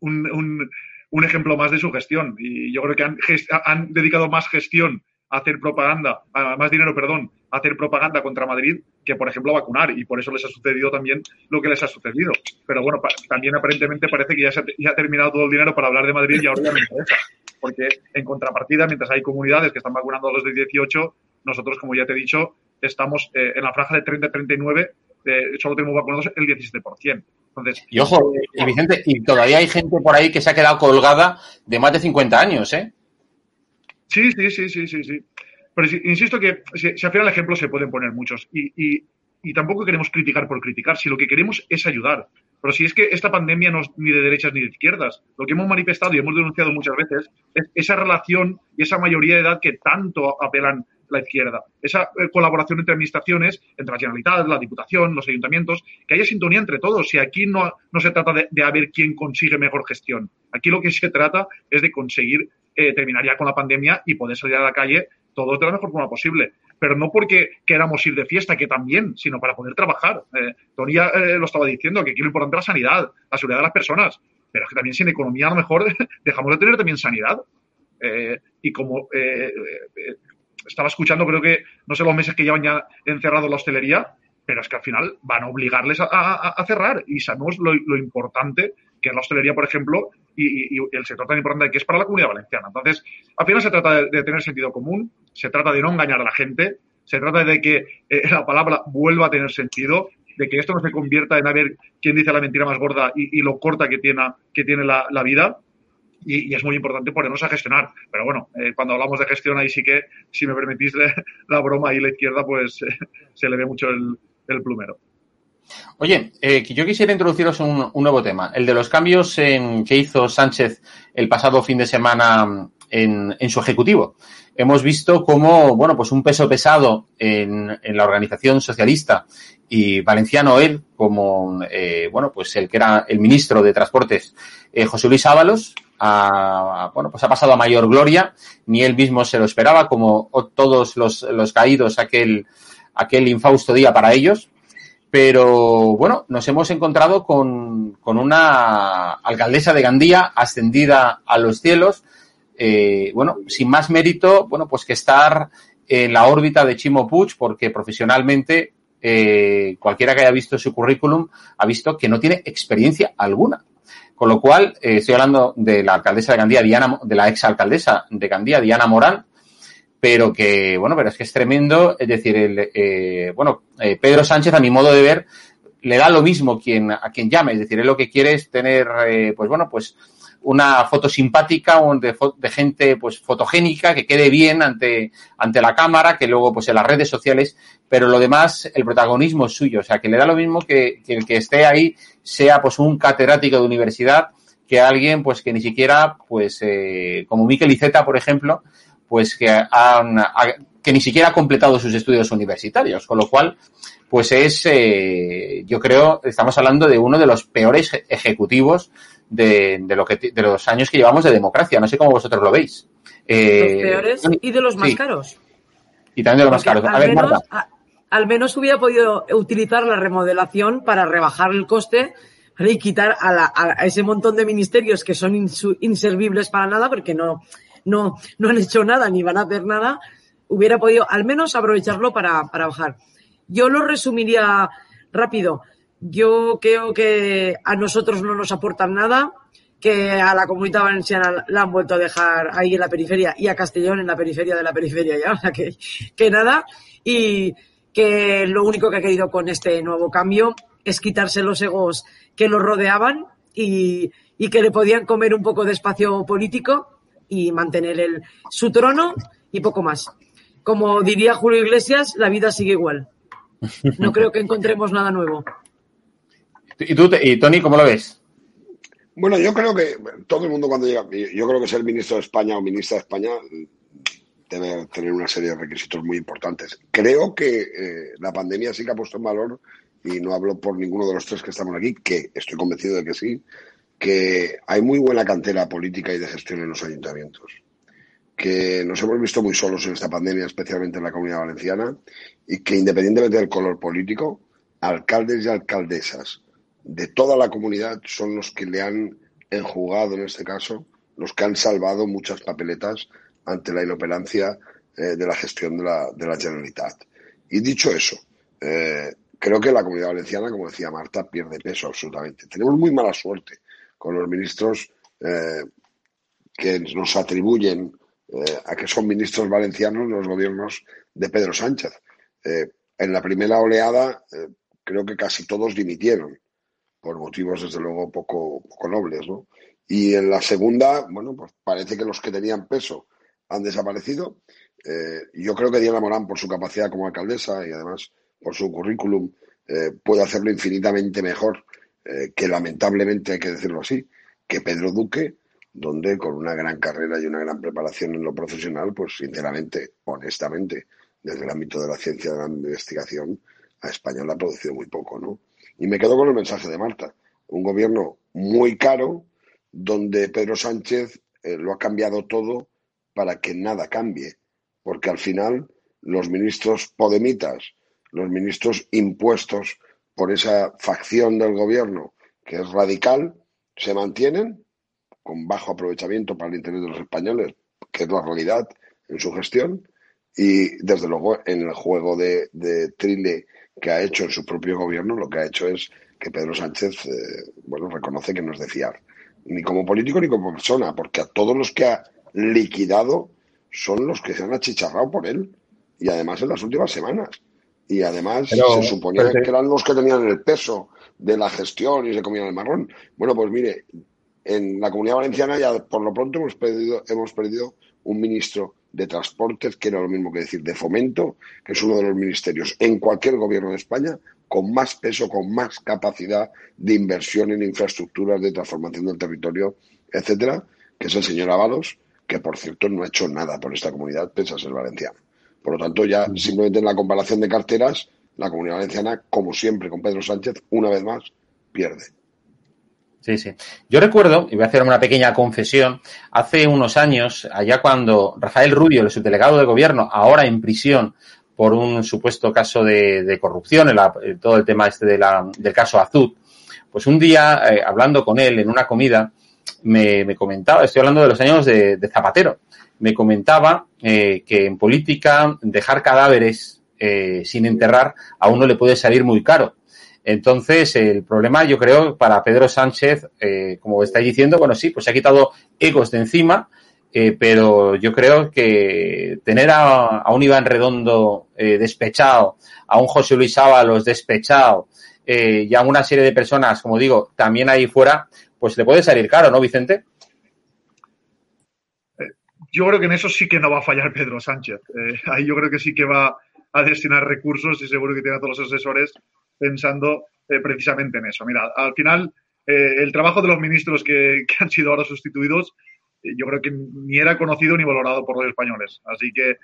un, un, ejemplo más de su gestión y yo creo que han, han dedicado más gestión a hacer propaganda, a más dinero, perdón, a hacer propaganda contra Madrid que, por ejemplo, vacunar. Y por eso les ha sucedido también lo que les ha sucedido. Pero bueno, también aparentemente parece que ya se ha, terminado todo el dinero para hablar de Madrid y ahora ya me interesa. Porque en contrapartida, mientras hay comunidades que están vacunando a los de 18, nosotros, como ya te he dicho, estamos eh, en la franja de 30-39, eh, solo tenemos vacunados el 17%. Entonces, y ojo, y Vicente, y todavía hay gente por ahí que se ha quedado colgada de más de 50 años, ¿eh? Sí, sí, sí, sí, sí, sí. Pero insisto que si, al final ejemplos se pueden poner muchos y, tampoco queremos criticar por criticar, si lo que queremos es ayudar. Pero si es que esta pandemia no es ni de derechas ni de izquierdas, lo que hemos manifestado y hemos denunciado muchas veces es esa relación y esa mayoría de edad que tanto apelan la izquierda. Esa eh, colaboración entre administraciones, entre la Generalitat, la Diputación, los ayuntamientos, que haya sintonía entre todos. Si aquí no, se trata de, de a ver quién consigue mejor gestión. Aquí lo que se trata es de conseguir eh, terminar ya con la pandemia y poder salir a la calle todo de la mejor forma posible. Pero no porque queramos ir de fiesta, que también, sino para poder trabajar. Eh, Tony eh, lo estaba diciendo, que aquí lo importante es la sanidad, la seguridad de las personas. Pero es que también sin economía a lo mejor <laughs> dejamos de tener también sanidad. y como estaba escuchando, creo que no sé los meses que llevan ya encerrado la hostelería, pero es que al final van a obligarles a, cerrar. Y sabemos lo, lo importante que es la hostelería, por ejemplo, y, el sector tan importante que es para la comunidad valenciana. Entonces, al final se trata de, tener sentido común, se trata de no engañar a la gente, se trata de que eh, la palabra vuelva a tener sentido, de que esto no se convierta en a ver quién dice la mentira más gorda y, lo corta que tiene, la, vida. Y, es muy importante ponernos a gestionar. Pero bueno, eh, cuando hablamos de gestión, ahí sí que, si me permitís <laughs> la broma y la izquierda, pues se le ve mucho el plumero. Oye, eh, yo quisiera introduciros un, nuevo tema, el de los cambios en, que hizo Sánchez el pasado fin de semana en, su ejecutivo. Hemos visto cómo, bueno, pues un peso pesado en, la organización socialista y valenciano él, como, eh, bueno, pues el que era el ministro de Transportes, eh, José Luis Ábalos, bueno, pues ha pasado a mayor gloria, ni él mismo se lo esperaba, como todos los, los caídos aquel, aquel infausto día para ellos. Pero bueno, nos hemos encontrado con, una alcaldesa de Gandía ascendida a los cielos, eh, bueno, sin más mérito, bueno, pues que estar en la órbita de Chimo Puig, porque profesionalmente eh, cualquiera que haya visto su currículum ha visto que no tiene experiencia alguna. Con lo cual, eh, estoy hablando de la alcaldesa de Gandía, Diana, de la ex alcaldesa de Gandía, Diana Morán, pero que, bueno, pero es que es tremendo, es decir, el, eh, bueno, eh, Pedro Sánchez, a mi modo de ver, le da lo mismo quien, a quien llame, es decir, él lo que quiere es tener, eh, pues bueno, pues una foto simpática de, de, gente pues fotogénica que quede bien ante, ante la cámara, que luego pues en las redes sociales, pero lo demás, el protagonismo es suyo, o sea, que le da lo mismo que, que el que esté ahí sea pues un catedrático de universidad que alguien pues que ni siquiera pues eh, como Miquel Iceta, por ejemplo, pues que han, que ni siquiera ha completado sus estudios universitarios, con lo cual, pues es, eh, yo creo, estamos hablando de uno de los peores ejecutivos de, de, lo que, de los años que llevamos de democracia. No sé cómo vosotros lo veis. Eh, los peores y de los más caros. Y también de los más caros. A ver, menos, al menos hubiera podido utilizar la remodelación para rebajar el coste y quitar a, a, ese montón de ministerios que son inservibles para nada porque no, no, no han hecho nada ni van a hacer nada, hubiera podido al menos aprovecharlo para, para bajar. Yo lo resumiría rápido. Yo creo que a nosotros no nos aportan nada, que a la comunidad valenciana la han vuelto a dejar ahí en la periferia y a Castellón en la periferia de la periferia ya, <laughs> o sea que, nada. Y que lo único que ha querido con este nuevo cambio es quitarse los egos que lo rodeaban y que le podían comer un poco de espacio político y mantener el, su trono y poco más. como diría Julio Iglesias, la vida sigue igual. No creo que encontremos nada nuevo. ¿Y tú, y Tony, cómo lo ves? Bueno, yo creo que todo el mundo cuando llega, yo creo que ser ministro de España o ministra de España debe tener una serie de requisitos muy importantes. Creo que eh, la pandemia sí que ha puesto en valor, y no hablo por ninguno de los tres que estamos aquí, que estoy convencido de que sí, que hay muy buena cantera política y de gestión en los ayuntamientos, que nos hemos visto muy solos en esta pandemia, especialmente en la comunidad valenciana, y que independientemente del color político, alcaldes y alcaldesas de toda la comunidad son los que le han enjugado, en este caso, los que han salvado muchas papeletas ante la inoperancia eh, de la gestión de la, Generalitat. Y dicho eso, eh, creo que la comunidad valenciana, como decía Marta, pierde peso absolutamente. Tenemos muy mala suerte con los ministros eh, que nos atribuyen a que son ministros valencianos los gobiernos de Pedro Sánchez. en la primera oleada creo que casi todos dimitieron por motivos desde luego poco, poco nobles, ¿no? Y en la segunda, bueno, pues parece que los que tenían peso han desaparecido. Eh, yo creo que Diana Morán, por su capacidad como alcaldesa y además por su currículum, eh, puede hacerlo infinitamente mejor eh, que lamentablemente, hay que decirlo así, que Pedro Duque, donde con una gran carrera y una gran preparación en lo profesional, pues sinceramente, honestamente, desde el ámbito de la ciencia de la investigación, a España le ha producido muy poco, ¿no? Y me quedo con el mensaje de Marta. Un gobierno muy caro, donde Pedro Sánchez lo ha cambiado todo para que nada cambie, porque al final los ministros podemitas, los ministros impuestos por esa facción del gobierno que es radical, se mantienen con bajo aprovechamiento para el interés de los españoles, que es la realidad en su gestión, y desde luego en el juego de, Trile que ha hecho en su propio gobierno, lo que ha hecho es que Pedro Sánchez, eh, bueno, reconoce que no es de fiar, ni como político ni como persona, porque a todos los que ha liquidado son los que se han achicharrado por él. Y además en las últimas semanas. Y además se suponía que eran los que tenían el peso de la gestión y se comían el marrón. Bueno, pues mire, en la comunidad valenciana ya por lo pronto hemos perdido, hemos perdido un ministro de transportes, que era lo mismo que decir de fomento, que es uno de los ministerios en cualquier gobierno de España con más peso, con más capacidad de inversión en infraestructuras, de transformación del territorio, etcétera, que es el señor Ábalos, que por cierto no ha hecho nada por esta comunidad, pese a ser valenciano. Por lo tanto, ya simplemente en la comparación de carteras, la comunidad valenciana, como siempre con Pedro Sánchez, una vez más, pierde. Sí, sí. Yo recuerdo, y voy a hacer una pequeña confesión, hace unos años, allá cuando Rafael Rubio, el subdelegado de gobierno, ahora en prisión por un supuesto caso de, corrupción, en todo el tema este de la, del caso Azud, pues un día, eh, hablando con él en una comida, me, comentaba, estoy hablando de los años de, Zapatero, me comentaba eh, que en política dejar cadáveres eh, sin enterrar a uno le puede salir muy caro. Entonces, el problema, yo creo, para Pedro Sánchez, eh, como estáis diciendo, bueno, sí, pues se ha quitado egos de encima, pero yo creo que tener a, un Iván Redondo despechado, a un José Luis Ábalos despechado, y a una serie de personas, como digo, también ahí fuera, pues le puede salir caro, ¿no, Vicente? Eh, yo creo que en eso sí que no va a fallar Pedro Sánchez. Eh, ahí yo creo que sí que va a destinar recursos y seguro que tiene a todos los asesores pensando eh, precisamente en eso. Mira, al final, el trabajo de los ministros que, han sido ahora sustituidos, yo creo que ni era conocido ni valorado por los españoles. Así que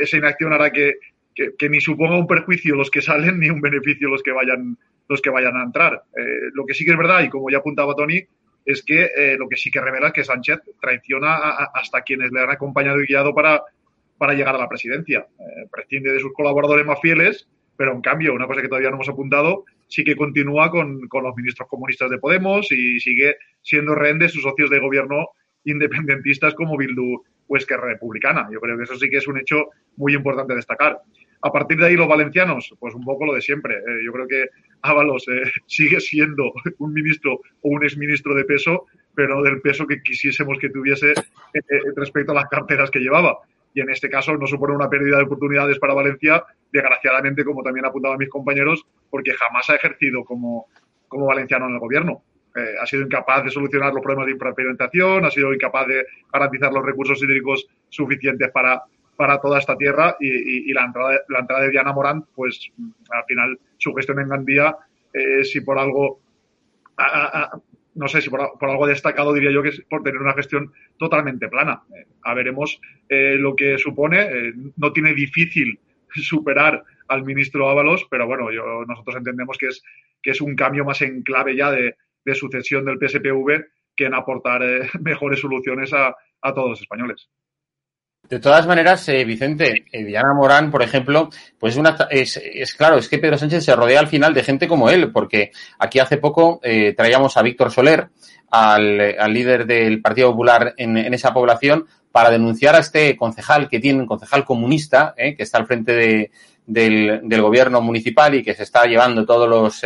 esa inacción hará que, que, ni suponga un perjuicio los que salen ni un beneficio los que vayan los que vayan a entrar. Eh, lo que sí que es verdad, y como ya apuntaba Tony, es que eh, lo que sí que revela es que Sánchez traiciona hasta quienes le han acompañado y guiado para, para llegar a la presidencia. Eh, prescinde de sus colaboradores más fieles, pero en cambio, una cosa que todavía no hemos apuntado, sí que continúa con, con los ministros comunistas de Podemos y sigue siendo rehén de sus socios de gobierno independentistas como Bildu o Esquerra Republicana. Yo creo que eso sí que es un hecho muy importante destacar. A partir de ahí, los valencianos, pues un poco lo de siempre. Eh, yo creo que Ábalos eh, sigue siendo un ministro o un exministro de peso, pero del peso que quisiésemos que tuviese eh, respecto a las carteras que llevaba. Y en este caso no supone una pérdida de oportunidades para Valencia, desgraciadamente, como también apuntaban mis compañeros, porque jamás ha ejercido como, como valenciano en el gobierno. ha sido incapaz de solucionar los problemas de infrapimentación, ha sido incapaz de garantizar los recursos hídricos suficientes para, para toda esta tierra y, la, entrada, de Diana Morán, pues al final su gestión en Gandía, eh, si por algo no sé si por, algo destacado diría yo que es por tener una gestión totalmente plana. Eh, a veremos eh, lo que supone. Eh, no tiene difícil superar al ministro Ábalos, pero bueno, yo, nosotros entendemos que es, que es un cambio más en clave ya de, sucesión del PSPV que en aportar <laughs> mejores soluciones a todos los españoles. De todas maneras, eh, Vicente, eh, Diana Morán, por ejemplo, pues una, es, es, claro, es que Pedro Sánchez se rodea al final de gente como él, porque aquí hace poco eh, traíamos a Víctor Soler, al, líder del Partido Popular en, en, esa población, para denunciar a este concejal que tiene, un concejal comunista, eh, que está al frente de, del, del, gobierno municipal y que se está llevando todos los,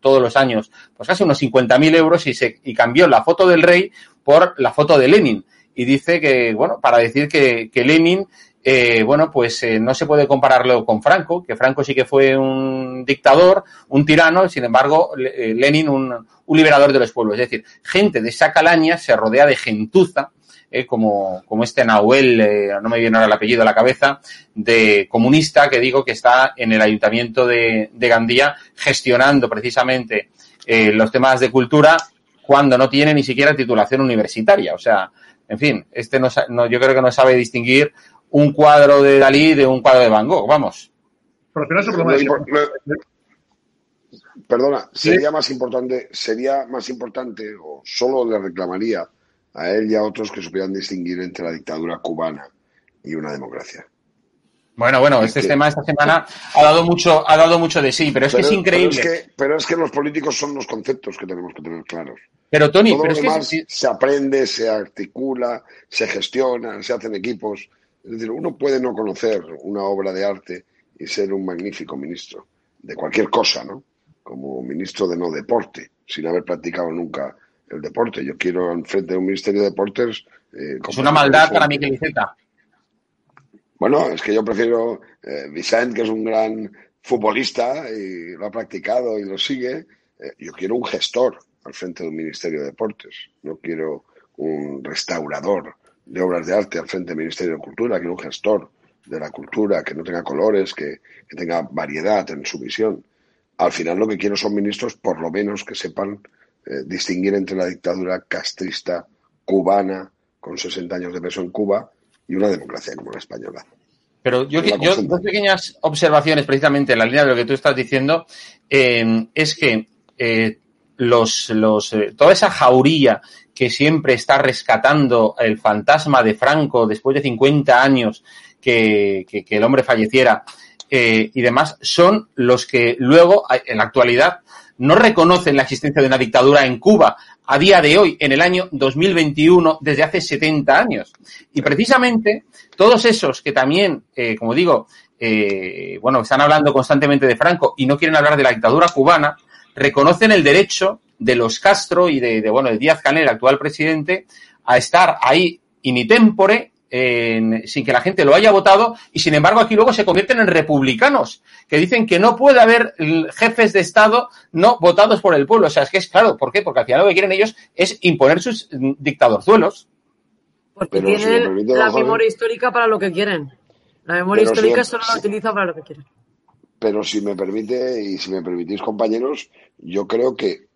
todos los años, pues casi unos 50.000 euros y, se, y cambió la foto del rey por la foto de Lenin y dice que, bueno, para decir que, que Lenin, eh, bueno, pues eh, no se puede compararlo con Franco, que Franco sí que fue un dictador, un tirano, sin embargo, eh, Lenin un, un, liberador de los pueblos. Es decir, gente de esa calaña se rodea de gentuza, eh, como, como este Nahuel, eh, no me viene ahora el apellido a la cabeza, de comunista que digo que está en el ayuntamiento de, de Gandía gestionando precisamente eh, los temas de cultura cuando no tiene ni siquiera titulación universitaria. O sea, en fin, este no, no, yo creo que no sabe distinguir un cuadro de Dalí de un cuadro de Van Gogh, vamos. Pero al final Perdona, sería ¿Sí? más importante, sería más importante, o solo le reclamaría a él y a otros que supieran distinguir entre la dictadura cubana y una democracia. Bueno, bueno, este que, tema esta semana ha dado mucho, ha dado mucho de sí, pero es pero, que es increíble. Pero es que, pero es que los políticos son los conceptos que tenemos que tener claros. Pero Tony, Todo pero lo es demás que se aprende, se articula, se gestiona, se hacen equipos. Es decir, uno puede no conocer una obra de arte y ser un magnífico ministro de cualquier cosa, ¿no? Como ministro de no deporte, sin haber practicado nunca el deporte. Yo quiero al frente de un ministerio de deportes. Eh, es una maldad para Miquel Iceta. Bueno, es que yo prefiero eh, Vicent, que es un gran futbolista y lo ha practicado y lo sigue. Eh, yo quiero un gestor al frente de un ministerio de deportes. No quiero un restaurador de obras de arte al frente del Ministerio de Cultura. Quiero un gestor de la cultura que no tenga colores, que, que tenga variedad en su visión. Al final lo que quiero son ministros, por lo menos, que sepan eh, distinguir entre la dictadura castrista cubana, con 60 años de peso en Cuba, y una democracia como la española. Pero yo, yo dos pequeñas observaciones precisamente en la línea de lo que tú estás diciendo eh, es que eh, los, los, eh, toda esa jauría que siempre está rescatando el fantasma de Franco después de 50 años que, que, que el hombre falleciera eh, y demás, son los que luego, en la actualidad, no reconocen la existencia de una dictadura en Cuba a día de hoy, en el año 2021, desde hace 70 años. Y precisamente todos esos que también, eh, como digo, eh, bueno, están hablando constantemente de Franco y no quieren hablar de la dictadura cubana, reconocen el derecho de los Castro y de, bueno, de Díaz Canel, actual presidente, a estar ahí in tempore en, sin que la gente lo haya votado y sin embargo aquí luego se convierten en republicanos que dicen que no puede haber jefes de Estado no votados por el pueblo. O sea, es que es claro, ¿por qué? Porque al final lo que quieren ellos es imponer sus dictadorzuelos. Porque Pero tienen si permite, la memoria histórica para lo que quieren. La memoria Pero histórica si, solo la utiliza para lo que quieren. Pero si me permite y si me permitís, compañeros, yo creo que,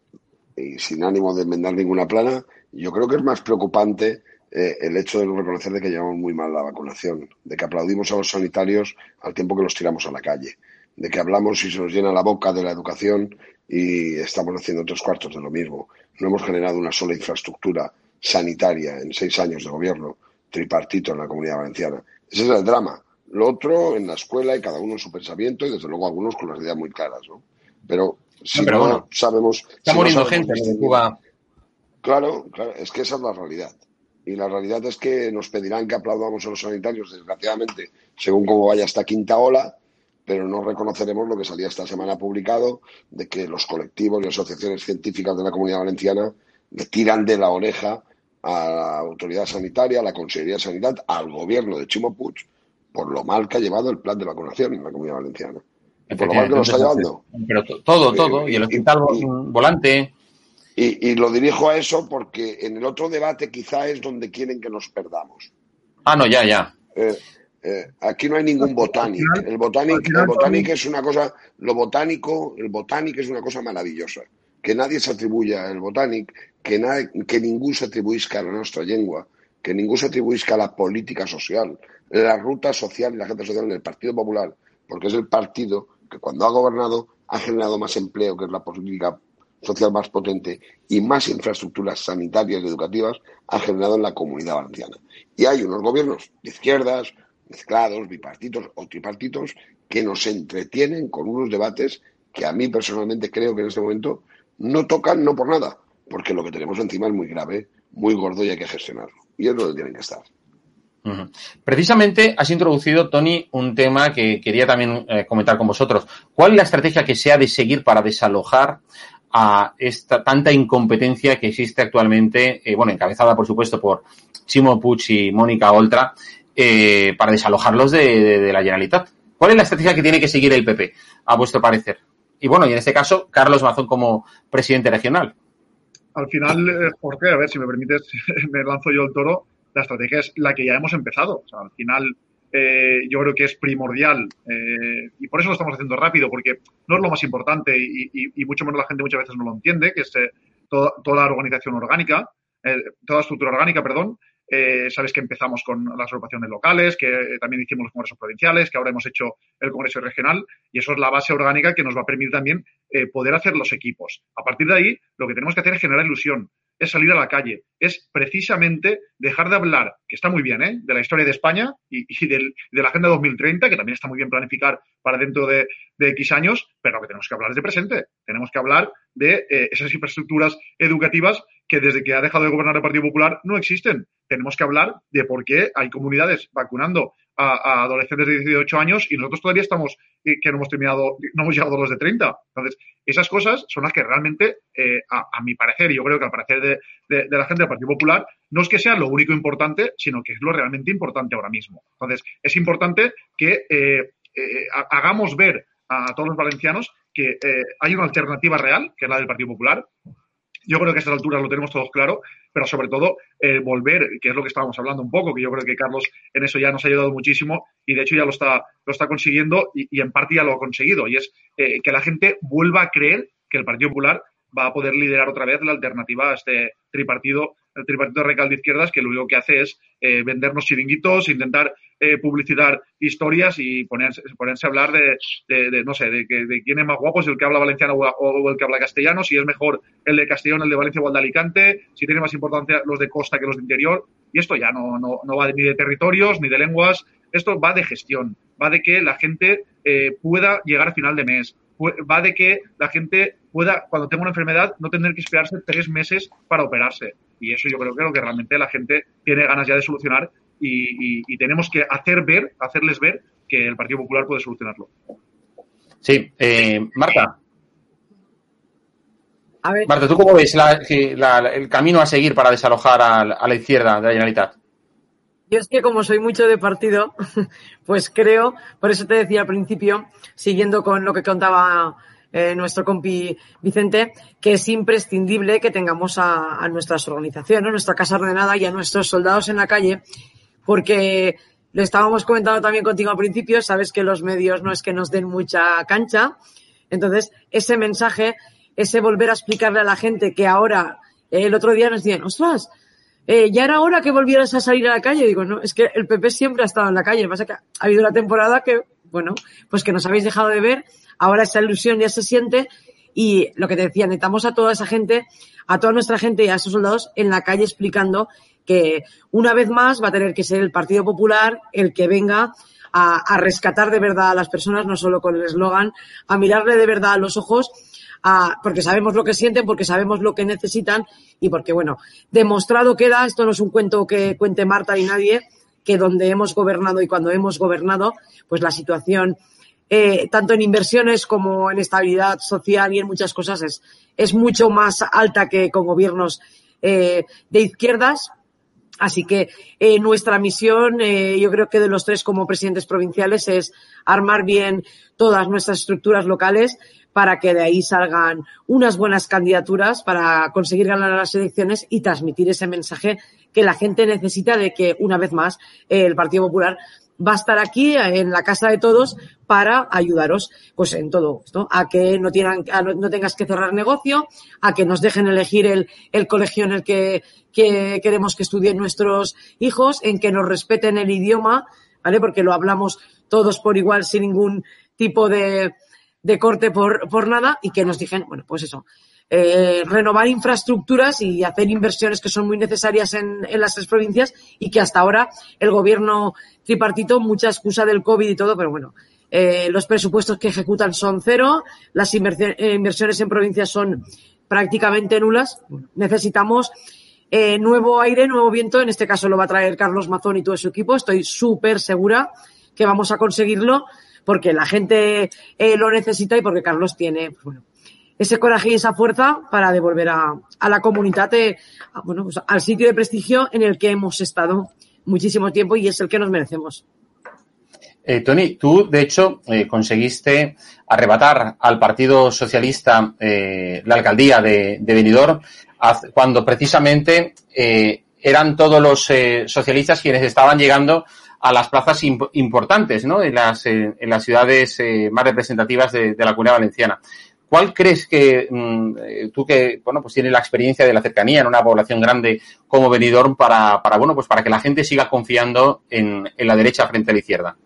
y sin ánimo de enmendar ninguna plana, yo creo que es más preocupante eh, el hecho de no reconocer de que llevamos muy mal la vacunación, de que aplaudimos a los sanitarios al tiempo que los tiramos a la calle, de que hablamos y se nos llena la boca de la educación y estamos haciendo tres cuartos de lo mismo. No hemos generado una sola infraestructura sanitaria en seis años de gobierno tripartito en la comunidad valenciana. Ese es el drama. Lo otro en la escuela y cada uno en su pensamiento y desde luego algunos con las ideas muy claras, ¿no? Pero si no, pero no bueno, sabemos... Está si muriendo no gente en Cuba. Claro, claro, es que esa es la realidad. Y la realidad es que nos pedirán que aplaudamos a los sanitarios, desgraciadamente, según cómo vaya esta quinta ola, pero no reconoceremos lo que salía esta semana publicado de que los colectivos y asociaciones científicas de la comunidad valenciana le tiran de la oreja a la autoridad sanitaria, a la Consejería de Sanidad, al gobierno de Chimo Puig, por lo mal que ha llevado el plan de vacunación en la comunidad valenciana. Por lo mal que lo está llevando. Pero todo, todo. Y el hospital y, volante. Y, y, lo dirijo a eso porque en el otro debate quizá es donde quieren que nos perdamos. Ah, no, ya, ya. Eh, Eh, aquí no hay ningún botánico. El botánico es una cosa, lo botánico, el botánico es una cosa maravillosa. Que nadie se atribuya el botánico, que, que ningún se atribuisca a la nuestra lengua, que ningún se atribuisca a la política social, la ruta social y la gente social en el Partido Popular, porque es el partido que cuando ha gobernado ha generado más empleo, que es la política social más potente, y más infraestructuras sanitarias y educativas ha generado en la comunidad valenciana. Y hay unos gobiernos de izquierdas, mezclados, bipartitos o tripartitos, que nos entretienen con unos debates que a mí personalmente creo que en este momento no tocan, no por nada, porque lo que tenemos encima es muy grave, muy gordo y hay que gestionarlo. Y es donde tienen que estar. Precisamente has introducido, Tony, un tema que quería también eh, comentar con vosotros. ¿Cuál es la estrategia que se ha de seguir para desalojar a esta tanta incompetencia que existe actualmente, eh, bueno, encabezada por supuesto por Chimo Puig y Mónica Oltra, eh, para desalojarlos de, la Generalitat. ¿Cuál es la estrategia que tiene que seguir el PP, a vuestro parecer? Y bueno, y en este caso, Carlos Mazón como presidente regional. Al final, Jorge, a ver si me permites, <laughs> me lanzo yo el toro. La estrategia es la que ya hemos empezado. O sea, al final, eh, yo creo que es primordial eh, y por eso lo estamos haciendo rápido, porque no es lo más importante y, mucho menos la gente muchas veces no lo entiende, que es toda, toda, la organización orgánica, toda estructura orgánica, perdón, eh, sabes que empezamos con las agrupaciones locales, que también hicimos los congresos provinciales, que ahora hemos hecho el congreso regional, y eso es la base orgánica que nos va a permitir también eh, poder hacer los equipos. A partir de ahí, lo que tenemos que hacer es generar ilusión, es salir a la calle, es precisamente dejar de hablar, que está muy bien, ¿eh? de la historia de España y, de la Agenda 2030, que también está muy bien planificar para dentro de, X años, pero lo que tenemos que hablar es de presente. Tenemos que hablar de eh, esas infraestructuras educativas que desde que ha dejado de gobernar el Partido Popular no existen. Tenemos que hablar de por qué hay comunidades vacunando a, adolescentes de 18 años y nosotros todavía estamos, eh, que no hemos terminado, no hemos llegado a los de 30. Entonces, esas cosas son las que realmente, eh, a, mi parecer, y yo creo que al parecer de, la gente del Partido Popular, no es que sea lo único importante, sino que es lo realmente importante ahora mismo. Entonces, es importante que eh, hagamos ver a todos los valencianos que hay una alternativa real, que es la del Partido Popular, yo creo que a estas alturas lo tenemos todos claro, pero sobre todo volver, que es lo que estábamos hablando un poco, que yo creo que Carlos en eso ya nos ha ayudado muchísimo y de hecho ya lo está, lo está consiguiendo y, en parte ya lo ha conseguido, y es eh, que la gente vuelva a creer que el Partido Popular va a poder liderar otra vez la alternativa a este tripartido, el tripartido radical de izquierdas, que lo único que hace es eh, vendernos chiringuitos, intentar eh, publicitar historias y ponerse, ponerse a hablar de, de, no sé, de, de, quién es más guapo, si el que habla valenciano o, el que habla castellano, si es mejor el de Castellón, el de Valencia o el de Alicante, si tiene más importancia los de costa que los de interior. Y esto ya no, no, no va ni de territorios ni de lenguas, esto va de gestión, va de que la gente eh, pueda llegar a final de mes, va de que la gente pueda, cuando tenga una enfermedad, no tener que esperarse tres meses para operarse. Y eso yo creo que es lo que realmente la gente tiene ganas ya de solucionar y, tenemos que hacer ver, hacerles ver que el Partido Popular puede solucionarlo. Sí, eh, Marta. Marta, ¿tú cómo ves el camino a seguir para desalojar a, a la izquierda de la Generalitat? Yo es que como soy mucho de partido, <laughs> pues creo, por eso te decía al principio, siguiendo con lo que contaba eh, nuestro compi Vicente, que es imprescindible que tengamos a, nuestras organizaciones, nuestra casa ordenada y a nuestros soldados en la calle, porque lo estábamos comentando también contigo al principio, sabes que los medios no es que nos den mucha cancha, entonces ese mensaje, ese volver a explicarle a la gente que ahora, el otro día nos decían, ostras, eh, ya era hora que volvieras a salir a la calle. Digo, no, es que el PP siempre ha estado en la calle. Pasa es que ha habido una temporada que, bueno, pues que nos habéis dejado de ver. Ahora esa ilusión ya se siente. Y lo que te decía, necesitamos a toda esa gente, a toda nuestra gente y a esos soldados en la calle explicando que una vez más va a tener que ser el Partido Popular el que venga a, rescatar de verdad a las personas, no solo con el eslogan, a mirarle de verdad a los ojos porque sabemos lo que sienten, porque sabemos lo que necesitan y porque, bueno, demostrado queda, esto no es un cuento que cuente Marta ni nadie, que donde hemos gobernado y cuando hemos gobernado, pues la situación, eh, tanto en inversiones como en estabilidad social y en muchas cosas, es, es mucho más alta que con gobiernos eh, de izquierdas. Así que eh, nuestra misión, eh, yo creo que de los tres como presidentes provinciales, es armar bien todas nuestras estructuras locales, para que de ahí salgan unas buenas candidaturas para conseguir ganar las elecciones y transmitir ese mensaje que la gente necesita de que, una vez más, el Partido Popular va a estar aquí en la casa de todos para ayudaros pues en todo esto, a que no, tengan, no, tengas que cerrar negocio, a que nos dejen elegir el, el colegio en el que, que queremos que estudien nuestros hijos, en que nos respeten el idioma, ¿vale? Porque lo hablamos todos por igual sin ningún tipo de, de corte por, por nada y que nos digan, bueno, pues eso, eh, renovar infraestructuras y hacer inversiones que son muy necesarias en, en, las tres provincias y que hasta ahora el gobierno tripartito, mucha excusa del COVID y todo, pero bueno, eh, los presupuestos que ejecutan son cero, las eh, inversiones en provincias son prácticamente nulas. Necesitamos eh, nuevo aire, nuevo viento. En este caso lo va a traer Carlos Mazón y todo su equipo. Estoy súper segura que vamos a conseguirlo porque la gente eh, lo necesita y porque Carlos tiene, pues bueno, ese coraje y esa fuerza para devolver a, a la comunidad, eh, bueno, pues al sitio de prestigio en el que hemos estado muchísimo tiempo y es el que nos merecemos. Eh, Tony, tú, de hecho, eh, conseguiste arrebatar al Partido Socialista eh, la alcaldía de, Benidorm cuando precisamente eran todos los socialistas quienes estaban llegando a las plazas imp importantes, ¿no? En las, en las ciudades más representativas de, de, la Comunidad Valenciana. ¿Cuál crees que mmm, tú que bueno pues tienes la experiencia de la cercanía en una población grande como Benidorm para, para bueno pues para que la gente siga confiando en, en la derecha frente a la izquierda?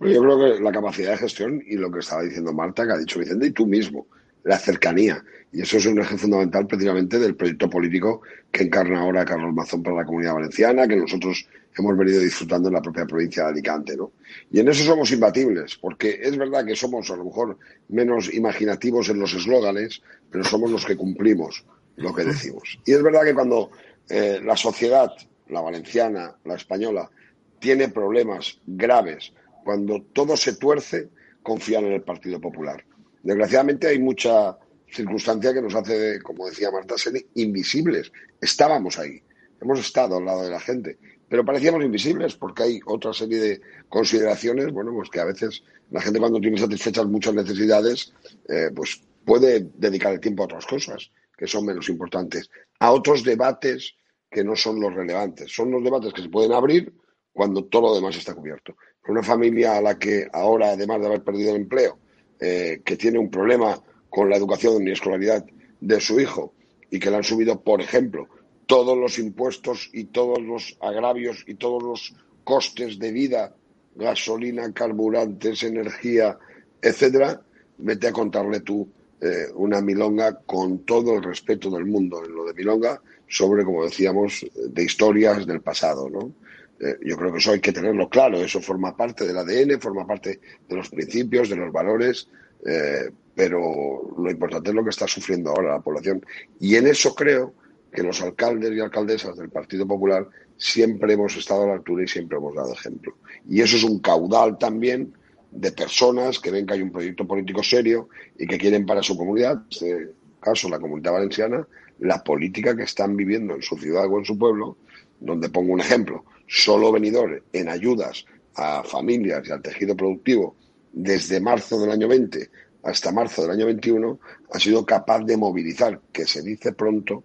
Bueno, yo creo que la capacidad de gestión y lo que estaba diciendo Marta, que ha dicho Vicente, y tú mismo, la cercanía. Y eso es un eje fundamental precisamente del proyecto político que encarna ahora Carlos Mazón para la comunidad valenciana, que nosotros hemos venido disfrutando en la propia provincia de Alicante, ¿no? Y en eso somos imbatibles, porque es verdad que somos a lo mejor menos imaginativos en los eslóganes, pero somos los que cumplimos lo que decimos. Y es verdad que cuando eh, la sociedad, la valenciana, la española, tiene problemas graves cuando todo se tuerce, confían en el Partido Popular. Desgraciadamente hay mucha circunstancia que nos hace, como decía Marta ser invisibles. Estábamos ahí, hemos estado al lado de la gente, pero parecíamos invisibles porque hay otra serie de consideraciones, bueno, pues que a veces la gente cuando tiene satisfechas muchas necesidades, eh, pues puede dedicar el tiempo a otras cosas que son menos importantes, a otros debates que no son los relevantes. Son los debates que se pueden abrir cuando todo lo demás está cubierto una familia a la que ahora, además de haber perdido el empleo, eh, que tiene un problema con la educación y escolaridad de su hijo y que le han subido, por ejemplo, todos los impuestos y todos los agravios y todos los costes de vida, gasolina, carburantes, energía, etcétera, vete a contarle tú eh, una milonga con todo el respeto del mundo en lo de milonga sobre, como decíamos, de historias del pasado, ¿no? Eh, yo creo que eso hay que tenerlo claro, eso forma parte del ADN, forma parte de los principios, de los valores, eh, pero lo importante es lo que está sufriendo ahora la población. Y en eso creo que los alcaldes y alcaldesas del Partido Popular siempre hemos estado a la altura y siempre hemos dado ejemplo. Y eso es un caudal también de personas que ven que hay un proyecto político serio y que quieren para su comunidad, en este caso la comunidad valenciana, la política que están viviendo en su ciudad o en su pueblo, donde pongo un ejemplo, solo venidor en ayudas a familias y al tejido productivo desde marzo del año 20 hasta marzo del año 21 ha sido capaz de movilizar, que se dice pronto,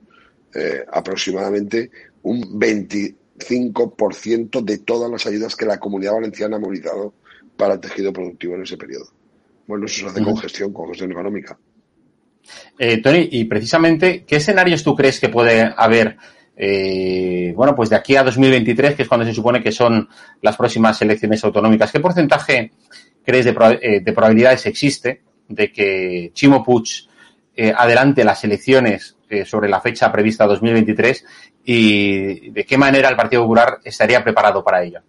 eh, aproximadamente un 25% de todas las ayudas que la comunidad valenciana ha movilizado para el tejido productivo en ese periodo. Bueno, eso se hace con gestión, con gestión económica. Eh, Tony, y precisamente, ¿qué escenarios tú crees que puede haber eh, bueno, pues de aquí a 2023, que es cuando se supone que son las próximas elecciones autonómicas, ¿qué porcentaje crees de, eh, de probabilidades existe de que Chimo Puig eh, adelante las elecciones sobre la fecha prevista 2023 y de qué manera el Partido Popular estaría preparado para ello?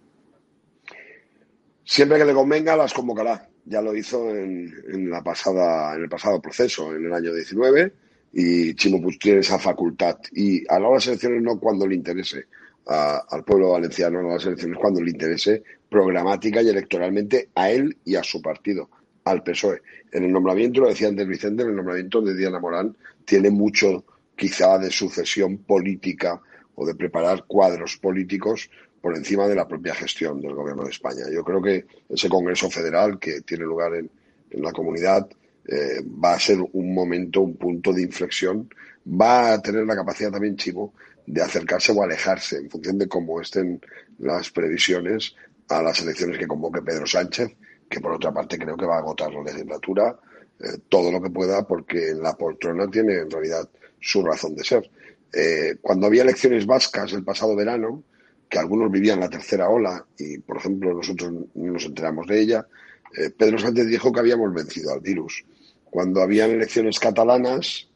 Siempre que le convenga las convocará. Ya lo hizo en, la pasada, en el pasado proceso, en el año 19 y Chimo tiene esa facultad. Y a las elecciones no cuando le interese al pueblo valenciano, a las elecciones cuando le interese programática y electoralmente a él y a su partido, al PSOE. En el nombramiento, lo decía antes Vicente, en el nombramiento de Diana Morán tiene mucho quizá de sucesión política o de preparar cuadros políticos por encima de la propia gestión del gobierno de España. Yo creo que ese Congreso Federal que tiene lugar en, la comunidad eh, va a ser un momento, un punto de inflexión. Va a tener la capacidad también Chivo de acercarse o alejarse en función de cómo estén las previsiones a las elecciones que convoque Pedro Sánchez, que por otra parte creo que va a agotar la legislatura eh, todo lo que pueda porque la poltrona tiene en realidad su razón de ser. Eh, cuando había elecciones vascas el pasado verano, que algunos vivían la tercera ola y, por ejemplo, nosotros no nos enteramos de ella, eh, Pedro Sánchez dijo que habíamos vencido al virus. Cuando habían elecciones catalanas,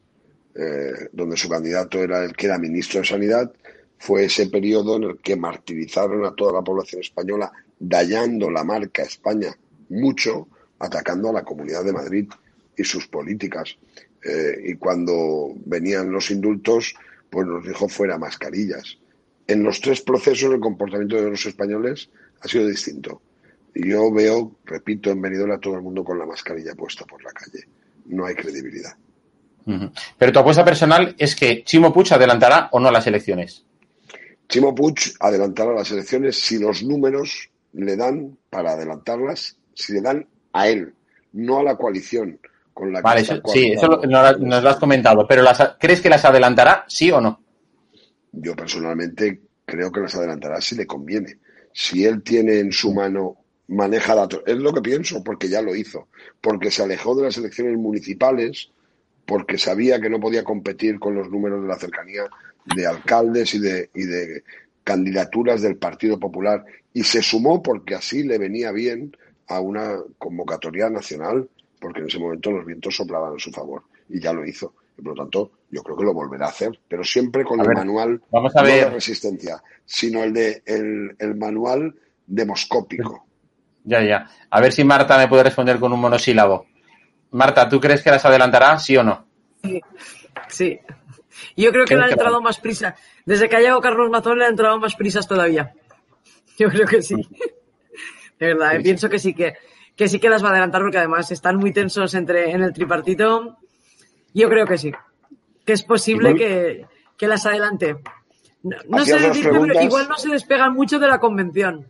donde su candidato era el que era ministro de Sanidad, fue ese periodo en el que martirizaron a toda la población española, dañando la marca España mucho, atacando a la Comunidad de Madrid y sus políticas. y cuando venían los indultos, pues nos dijo fuera mascarillas. En los tres procesos el comportamiento de los españoles ha sido distinto. Yo veo, repito, en Benidorm a todo el mundo con la mascarilla puesta por la calle. No hay credibilidad. Pero tu apuesta personal es que Chimo Puig adelantará o no las elecciones. Chimo Puig adelantará las elecciones si los números le dan para adelantarlas, si le dan a él, no a la coalición con la vale, sí, eso nos, lo has comentado, pero las, ¿crees que las adelantará, sí o no? Yo personalmente creo que las adelantará si le conviene. Si él tiene en su mano, maneja datos. Es lo que pienso, porque ya lo hizo. Porque se alejó de las elecciones municipales, porque sabía que no podía competir con los números de la cercanía de alcaldes y de, y de candidaturas del Partido Popular. Y se sumó porque así le venía bien a una convocatoria nacional porque en ese momento los vientos soplaban a su favor y ya lo hizo. Y por lo tanto, yo creo que lo volverá a hacer, pero siempre con el manual vamos a ver. no de resistencia, sino el de el, manual demoscópico. Ya, ya. A ver si Marta me puede responder con un monosílabo. Marta, ¿tú crees que las adelantará, sí o no? Sí. sí. Yo creo que le ha entrado más prisa. Desde que ha llegado Carlos Mazón le ha entrado más prisas todavía. <laughs> Yo creo que sí. <laughs> De verdad, ¿eh? pienso que sí que que sí que las va a adelantar porque además están muy tensos entre en el tripartito. Yo creo que sí, que es posible que, que, las adelante. No, sé decirte, pero igual no se despegan mucho de la convención.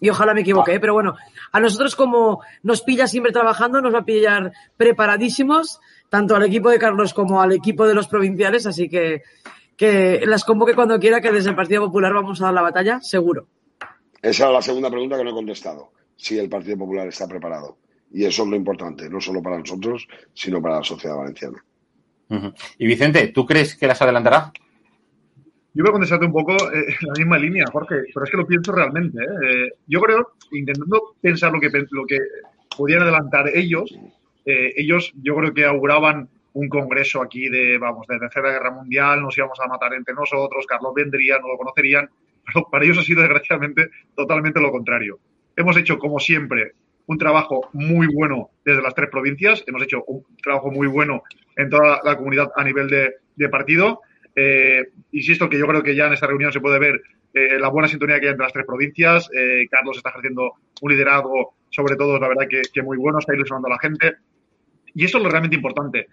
Y ojalá me equivoque, ¿eh? pero bueno, a nosotros como nos pilla siempre trabajando, nos va a pillar preparadísimos, tanto al equipo de Carlos como al equipo de los provinciales, así que que las convoque cuando quiera, que desde el Partido Popular vamos a dar la batalla, seguro. Esa es la segunda pregunta que no he contestado si el Partido Popular está preparado. Y eso es lo importante, no solo para nosotros, sino para la sociedad valenciana. Y Vicente, ¿tú crees que las adelantará? Yo voy a contestarte un poco en eh, la misma línea, Jorge, pero es que lo pienso realmente. ¿eh? Eh, yo creo, intentando pensar lo que, lo que podían adelantar ellos, ellos yo creo que auguraban un congreso aquí de, vamos, de Tercera Guerra Mundial, nos íbamos a matar entre nosotros, Carlos vendría, no lo conocerían, <laughs> pero para ellos ha sido desgraciadamente totalmente lo contrario. Hemos hecho, como siempre, un trabajo muy bueno desde las tres provincias. Hemos hecho un trabajo muy bueno en toda la comunidad a nivel de, partido. Eh, insisto que yo creo que ya en esta reunión se puede ver eh, la buena sintonía que hay entre las tres provincias. Eh, Carlos está ejerciendo un liderazgo, sobre todo, la verdad que, muy bueno, está ilusionando a la gente. Y eso es lo realmente importante.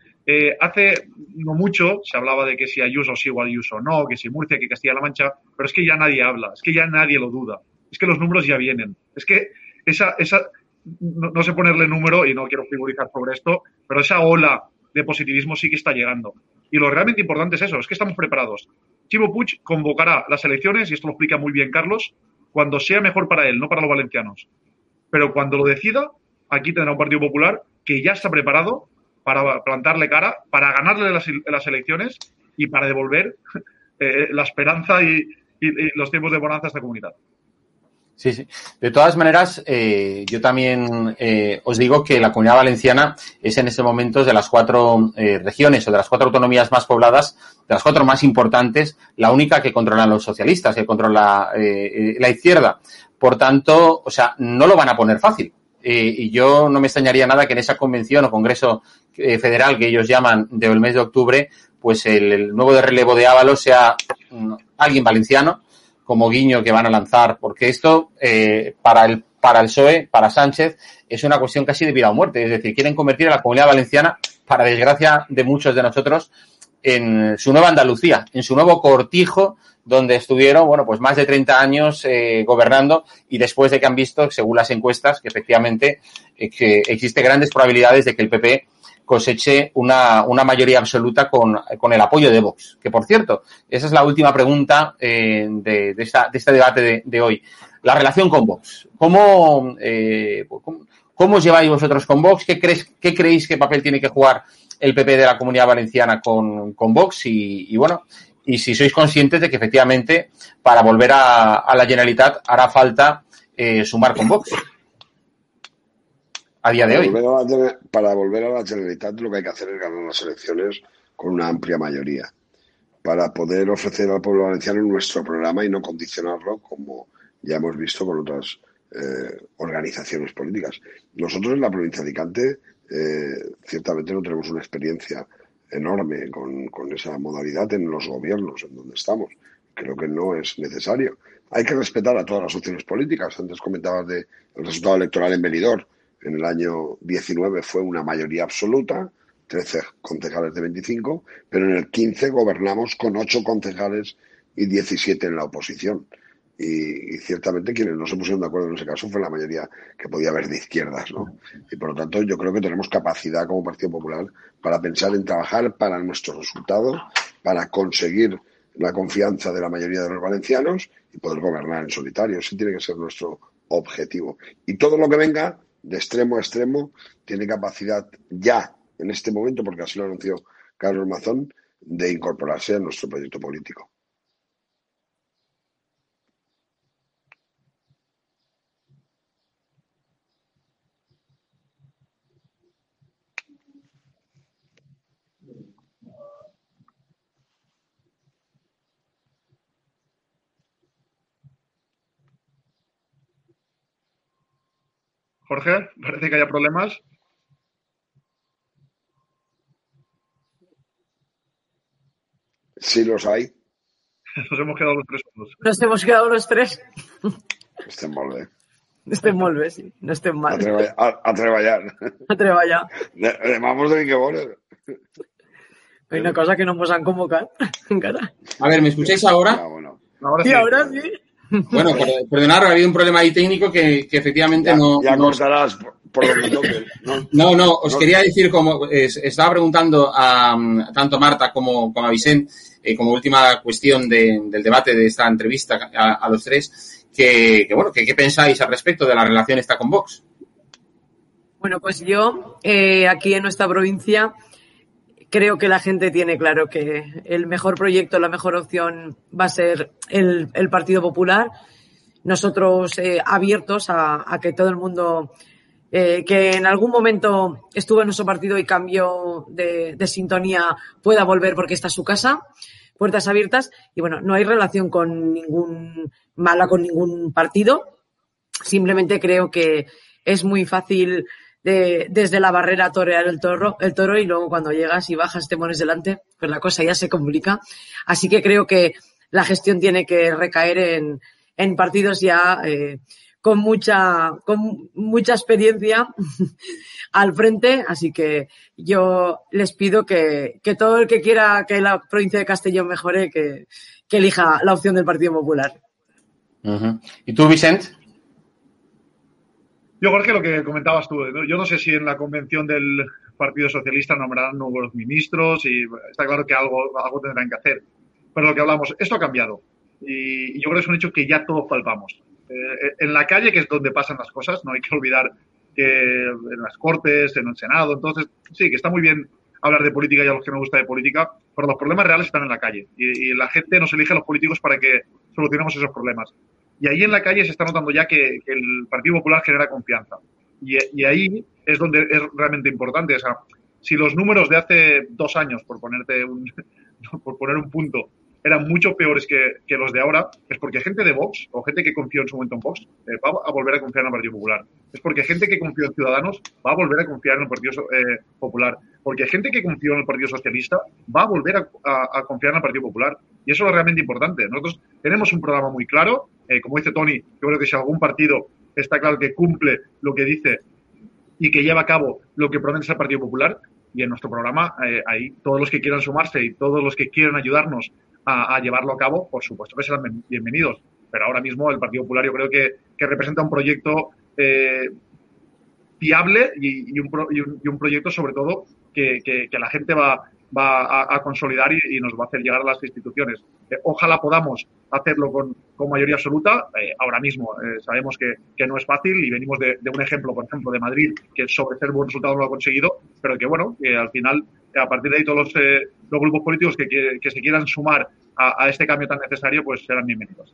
hace no mucho se hablaba de que si Ayuso sí o Ayuso no, que si Murcia, que Castilla-La Mancha, pero es que ya nadie habla, es que ya nadie lo duda es que los números ya vienen. Es que esa, esa no, sé ponerle número y no quiero figurizar sobre esto, pero esa ola de positivismo sí que está llegando. Y lo realmente importante es eso, es que estamos preparados. Chivo Puig convocará las elecciones, y esto lo explica muy bien Carlos, cuando sea mejor para él, no para los valencianos. Pero cuando lo decida, aquí tendrá un Partido Popular que ya está preparado para plantarle cara, para ganarle las, elecciones y para devolver <laughs> eh, la esperanza y, los tiempos de bonanza a esta comunidad. Sí, sí. De todas maneras, eh, yo también eh, os digo que la comunidad valenciana es en este momento de las cuatro eh, regiones o de las cuatro autonomías más pobladas, de las cuatro más importantes, la única que controlan los socialistas, que controla la izquierda. Por tanto, o sea, no lo van a poner fácil. y yo no me extrañaría nada que en esa convención o congreso federal que ellos llaman del mes de octubre, pues el, el nuevo de relevo de Ábalos sea alguien valenciano como guiño que van a lanzar, porque esto eh, para el para el PSOE, para Sánchez, es una cuestión casi de vida o muerte. Es decir, quieren convertir a la comunidad valenciana, para desgracia de muchos de nosotros, en su nueva Andalucía, en su nuevo cortijo, donde estuvieron, bueno, pues más de 30 años eh, gobernando y después de que han visto, según las encuestas, que efectivamente eh, que existe grandes probabilidades de que el PP coseche una, una mayoría absoluta con, con, el apoyo de Vox. Que por cierto, esa es la última pregunta eh, de, de, esta, de, este debate de, de, hoy. la relación con Vox. ¿Cómo, eh, cómo, os lleváis vosotros con Vox? ¿Qué, crees, ¿Qué creéis que papel tiene que jugar el PP de la Comunidad Valenciana con, con Vox? Y, bueno, y si sois conscientes de que efectivamente para volver a, la Generalitat hará falta eh, sumar con Vox a día de hoy. para volver a la Generalitat lo que hay que hacer es ganar las elecciones con una amplia mayoría para poder ofrecer al pueblo valenciano nuestro programa y no condicionarlo como ya hemos visto con otras eh, organizaciones políticas. Nosotros en la provincia de Alicante eh, ciertamente no tenemos una experiencia enorme con, con, esa modalidad en los gobiernos en donde estamos. Creo que no es necesario. Hay que respetar a todas las opciones políticas. Antes comentabas del resultado electoral en Benidorm. En el año 19 fue una mayoría absoluta 13 concejales de 25, pero en el 15 gobernamos con 8 concejales y 17 en la oposición. Y, ciertamente quienes no se pusieron de acuerdo en ese caso fue la mayoría que podía haber de izquierdas, ¿no? Y por lo tanto yo creo que tenemos capacidad como Partido Popular para pensar en trabajar para nuestro resultado, para conseguir la confianza de la mayoría de los valencianos y poder gobernar en solitario. Ese tiene que ser nuestro objetivo. Y todo lo que venga de extremo a extremo tiene capacidad ya en este momento, porque así lo anunció Carlos Mazón, de incorporarse a nuestro proyecto político. Jorge, parece que haya problemas. Sí los hay. <laughs> Nos hemos quedado los tres Nos hemos quedado los tres. Bé. Estem molt bé, sí. No estem mal. A, treballar. A, <laughs> treballar. A treballar. De, que. Hay una cosa que no nos han convocado <laughs> encara. A ver, ¿me escucháis ahora? Ah, bueno. Ahora sí. ahora sí. Bueno, perdonad, ha habido un problema ahí técnico que, que efectivamente ya, no... Ya no... cortarás por, lo que toque. No, no, no os no. quería decir, como estaba preguntando a, a, tanto a Marta como, como a Vicente, eh, como última cuestión de, del debate de esta entrevista a, a los tres, que, que bueno, que qué pensáis al respecto de la relación esta con Vox. Bueno, pues yo eh, aquí en nuestra provincia creo que la gente tiene claro que el mejor proyecto, la mejor opción va a ser el, el Partido Popular. Nosotros eh, abiertos a, a, que todo el mundo eh, que en algún momento estuvo en nuestro partido y cambió de, de, sintonía pueda volver porque está su casa, puertas abiertas. Y bueno, no hay relación con ningún mala con ningún partido. Simplemente creo que es muy fácil de, desde la barrera torear el toro, el toro y luego cuando llegas y bajas te pones delante, pues la cosa ya se complica. Así que creo que la gestión tiene que recaer en, en partidos ya eh, con mucha, con mucha experiencia <laughs> al frente, así que yo les pido que, que, todo el que quiera que la provincia de Castellón mejore, que, elija la opción del Partido Popular. ¿Y tú, Vicente? Yo, Jorge, lo que comentabas tú, yo no sé si en la convención del Partido Socialista nombrarán nuevos ministros y está claro que algo, algo tendrán que hacer. Pero lo que hablamos, esto ha cambiado y yo creo que es un hecho que ya todos palpamos. Eh, en la calle, que es donde pasan las cosas, no hay que olvidar que en las Cortes, en el Senado, entonces sí, que está muy bien hablar de política y a los que no gusta de política, pero los problemas reales están en la calle y, y la gente nos elige a los políticos para que solucionemos esos problemas. Y ahí en la calle se está notando ya que, el Partido Popular genera confianza. Y, y, ahí es donde es realmente importante. O sea, si los números de hace dos años, por ponerte un, <laughs> por poner un punto, eran mucho peores que, que, los de ahora, es porque gente de Vox o gente que confió en su momento en Vox eh, va a volver a confiar en el Partido Popular. Es porque gente que confió en Ciudadanos va a volver a confiar en el Partido eh, Popular. Porque gente que confió en el Partido Socialista va a volver a, a, confiar en el Partido Popular. Y eso es realmente importante. Nosotros tenemos un programa muy claro. Eh, como dice Tony, yo creo que si algún partido está claro que cumple lo que dice y que lleva a cabo lo que promete el Partido Popular, y en nuestro programa, eh, ahí todos los que quieran sumarse y todos los que quieran ayudarnos a, llevarlo a cabo, por supuesto que serán bienvenidos. Pero ahora mismo el Partido Popular yo creo que, que representa un proyecto eh, fiable y, un pro, y, un, y, un, proyecto sobre todo que, que, la gente va, va a, consolidar y, nos va a hacer llegar a las instituciones. Eh, ojalá podamos hacerlo con, mayoría absoluta. Eh, ahora mismo eh, sabemos que, no es fácil y venimos de, un ejemplo, por ejemplo, de Madrid, que sobre ser buen resultado no lo ha conseguido, pero que bueno, que al final, a partir de ahí todos los, los grupos políticos que, que, se quieran sumar a, a, este cambio tan necesario, pues serán bienvenidos.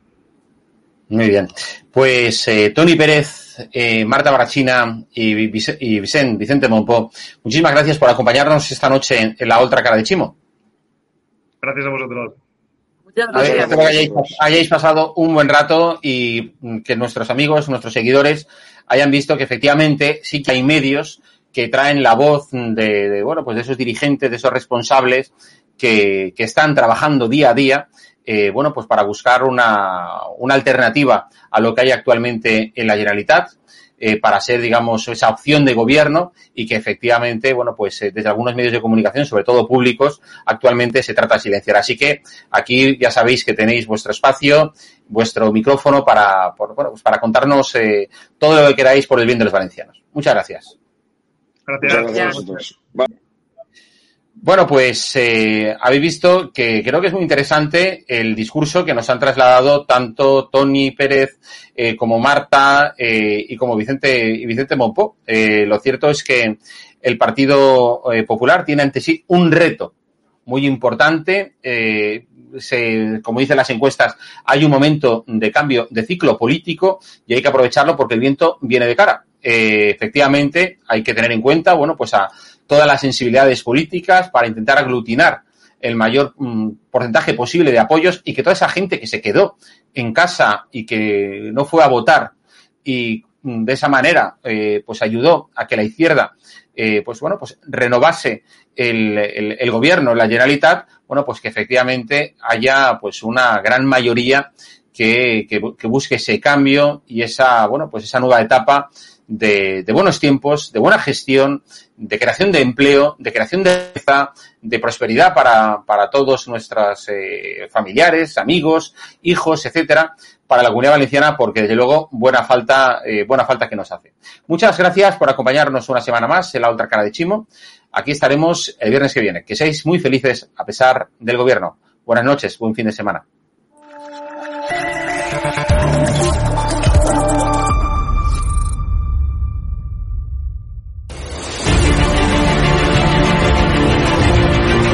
Muy bien. Pues eh, Tony Pérez, eh, Marta Barachina y, Vicente, Vicente Monpó, muchísimas gracias por acompañarnos esta noche en, la otra cara de Chimo. Gracias a vosotros. Muchas gracias. que hayáis, hayáis, pasado un buen rato y que nuestros amigos, nuestros seguidores hayan visto que efectivamente sí que hay medios que traen la voz de, de bueno, pues de esos dirigentes, de esos responsables que, que están trabajando día a día eh, bueno, pues para buscar una, una, alternativa a lo que hay actualmente en la Generalitat, eh, para ser, digamos, esa opción de gobierno y que efectivamente, bueno, pues eh, desde algunos medios de comunicación, sobre todo públicos, actualmente se trata de silenciar. Así que aquí ya sabéis que tenéis vuestro espacio, vuestro micrófono para, por, bueno, pues para contarnos eh, todo lo que queráis por el bien de los valencianos. Muchas gracias. Gracias. gracias. Bueno, pues eh, habéis visto que creo que es muy interesante el discurso que nos han trasladado tanto Tony Pérez eh, como Marta eh, y como Vicente y Vicente Monpó. Eh, lo cierto es que el Partido eh, Popular tiene ante sí un reto muy importante. Eh, se, como dicen las encuestas, hay un momento de cambio de ciclo político y hay que aprovecharlo porque el viento viene de cara. Efectivamente, hay que tener en cuenta, bueno, pues a todas las sensibilidades políticas para intentar aglutinar el mayor mm, porcentaje posible de apoyos y que toda esa gente que se quedó en casa y que no fue a votar y mm, de esa manera eh, pues ayudó a que la izquierda eh, pues bueno pues renovase el, el, gobierno la Generalitat bueno pues que efectivamente haya pues una gran mayoría que, que busque ese cambio y esa bueno pues esa nueva etapa de, buenos tiempos, de buena gestión, de creación de empleo, de creación de de prosperidad para, para todos nuestros eh, familiares, amigos, hijos, etcétera, para la comunidad valenciana, porque desde luego buena falta, eh, buena falta que nos hace. Muchas gracias por acompañarnos una semana más en la otra cara de Chimo. Aquí estaremos el viernes que viene. Que seáis muy felices a pesar del gobierno. Buenas noches, buen fin de semana.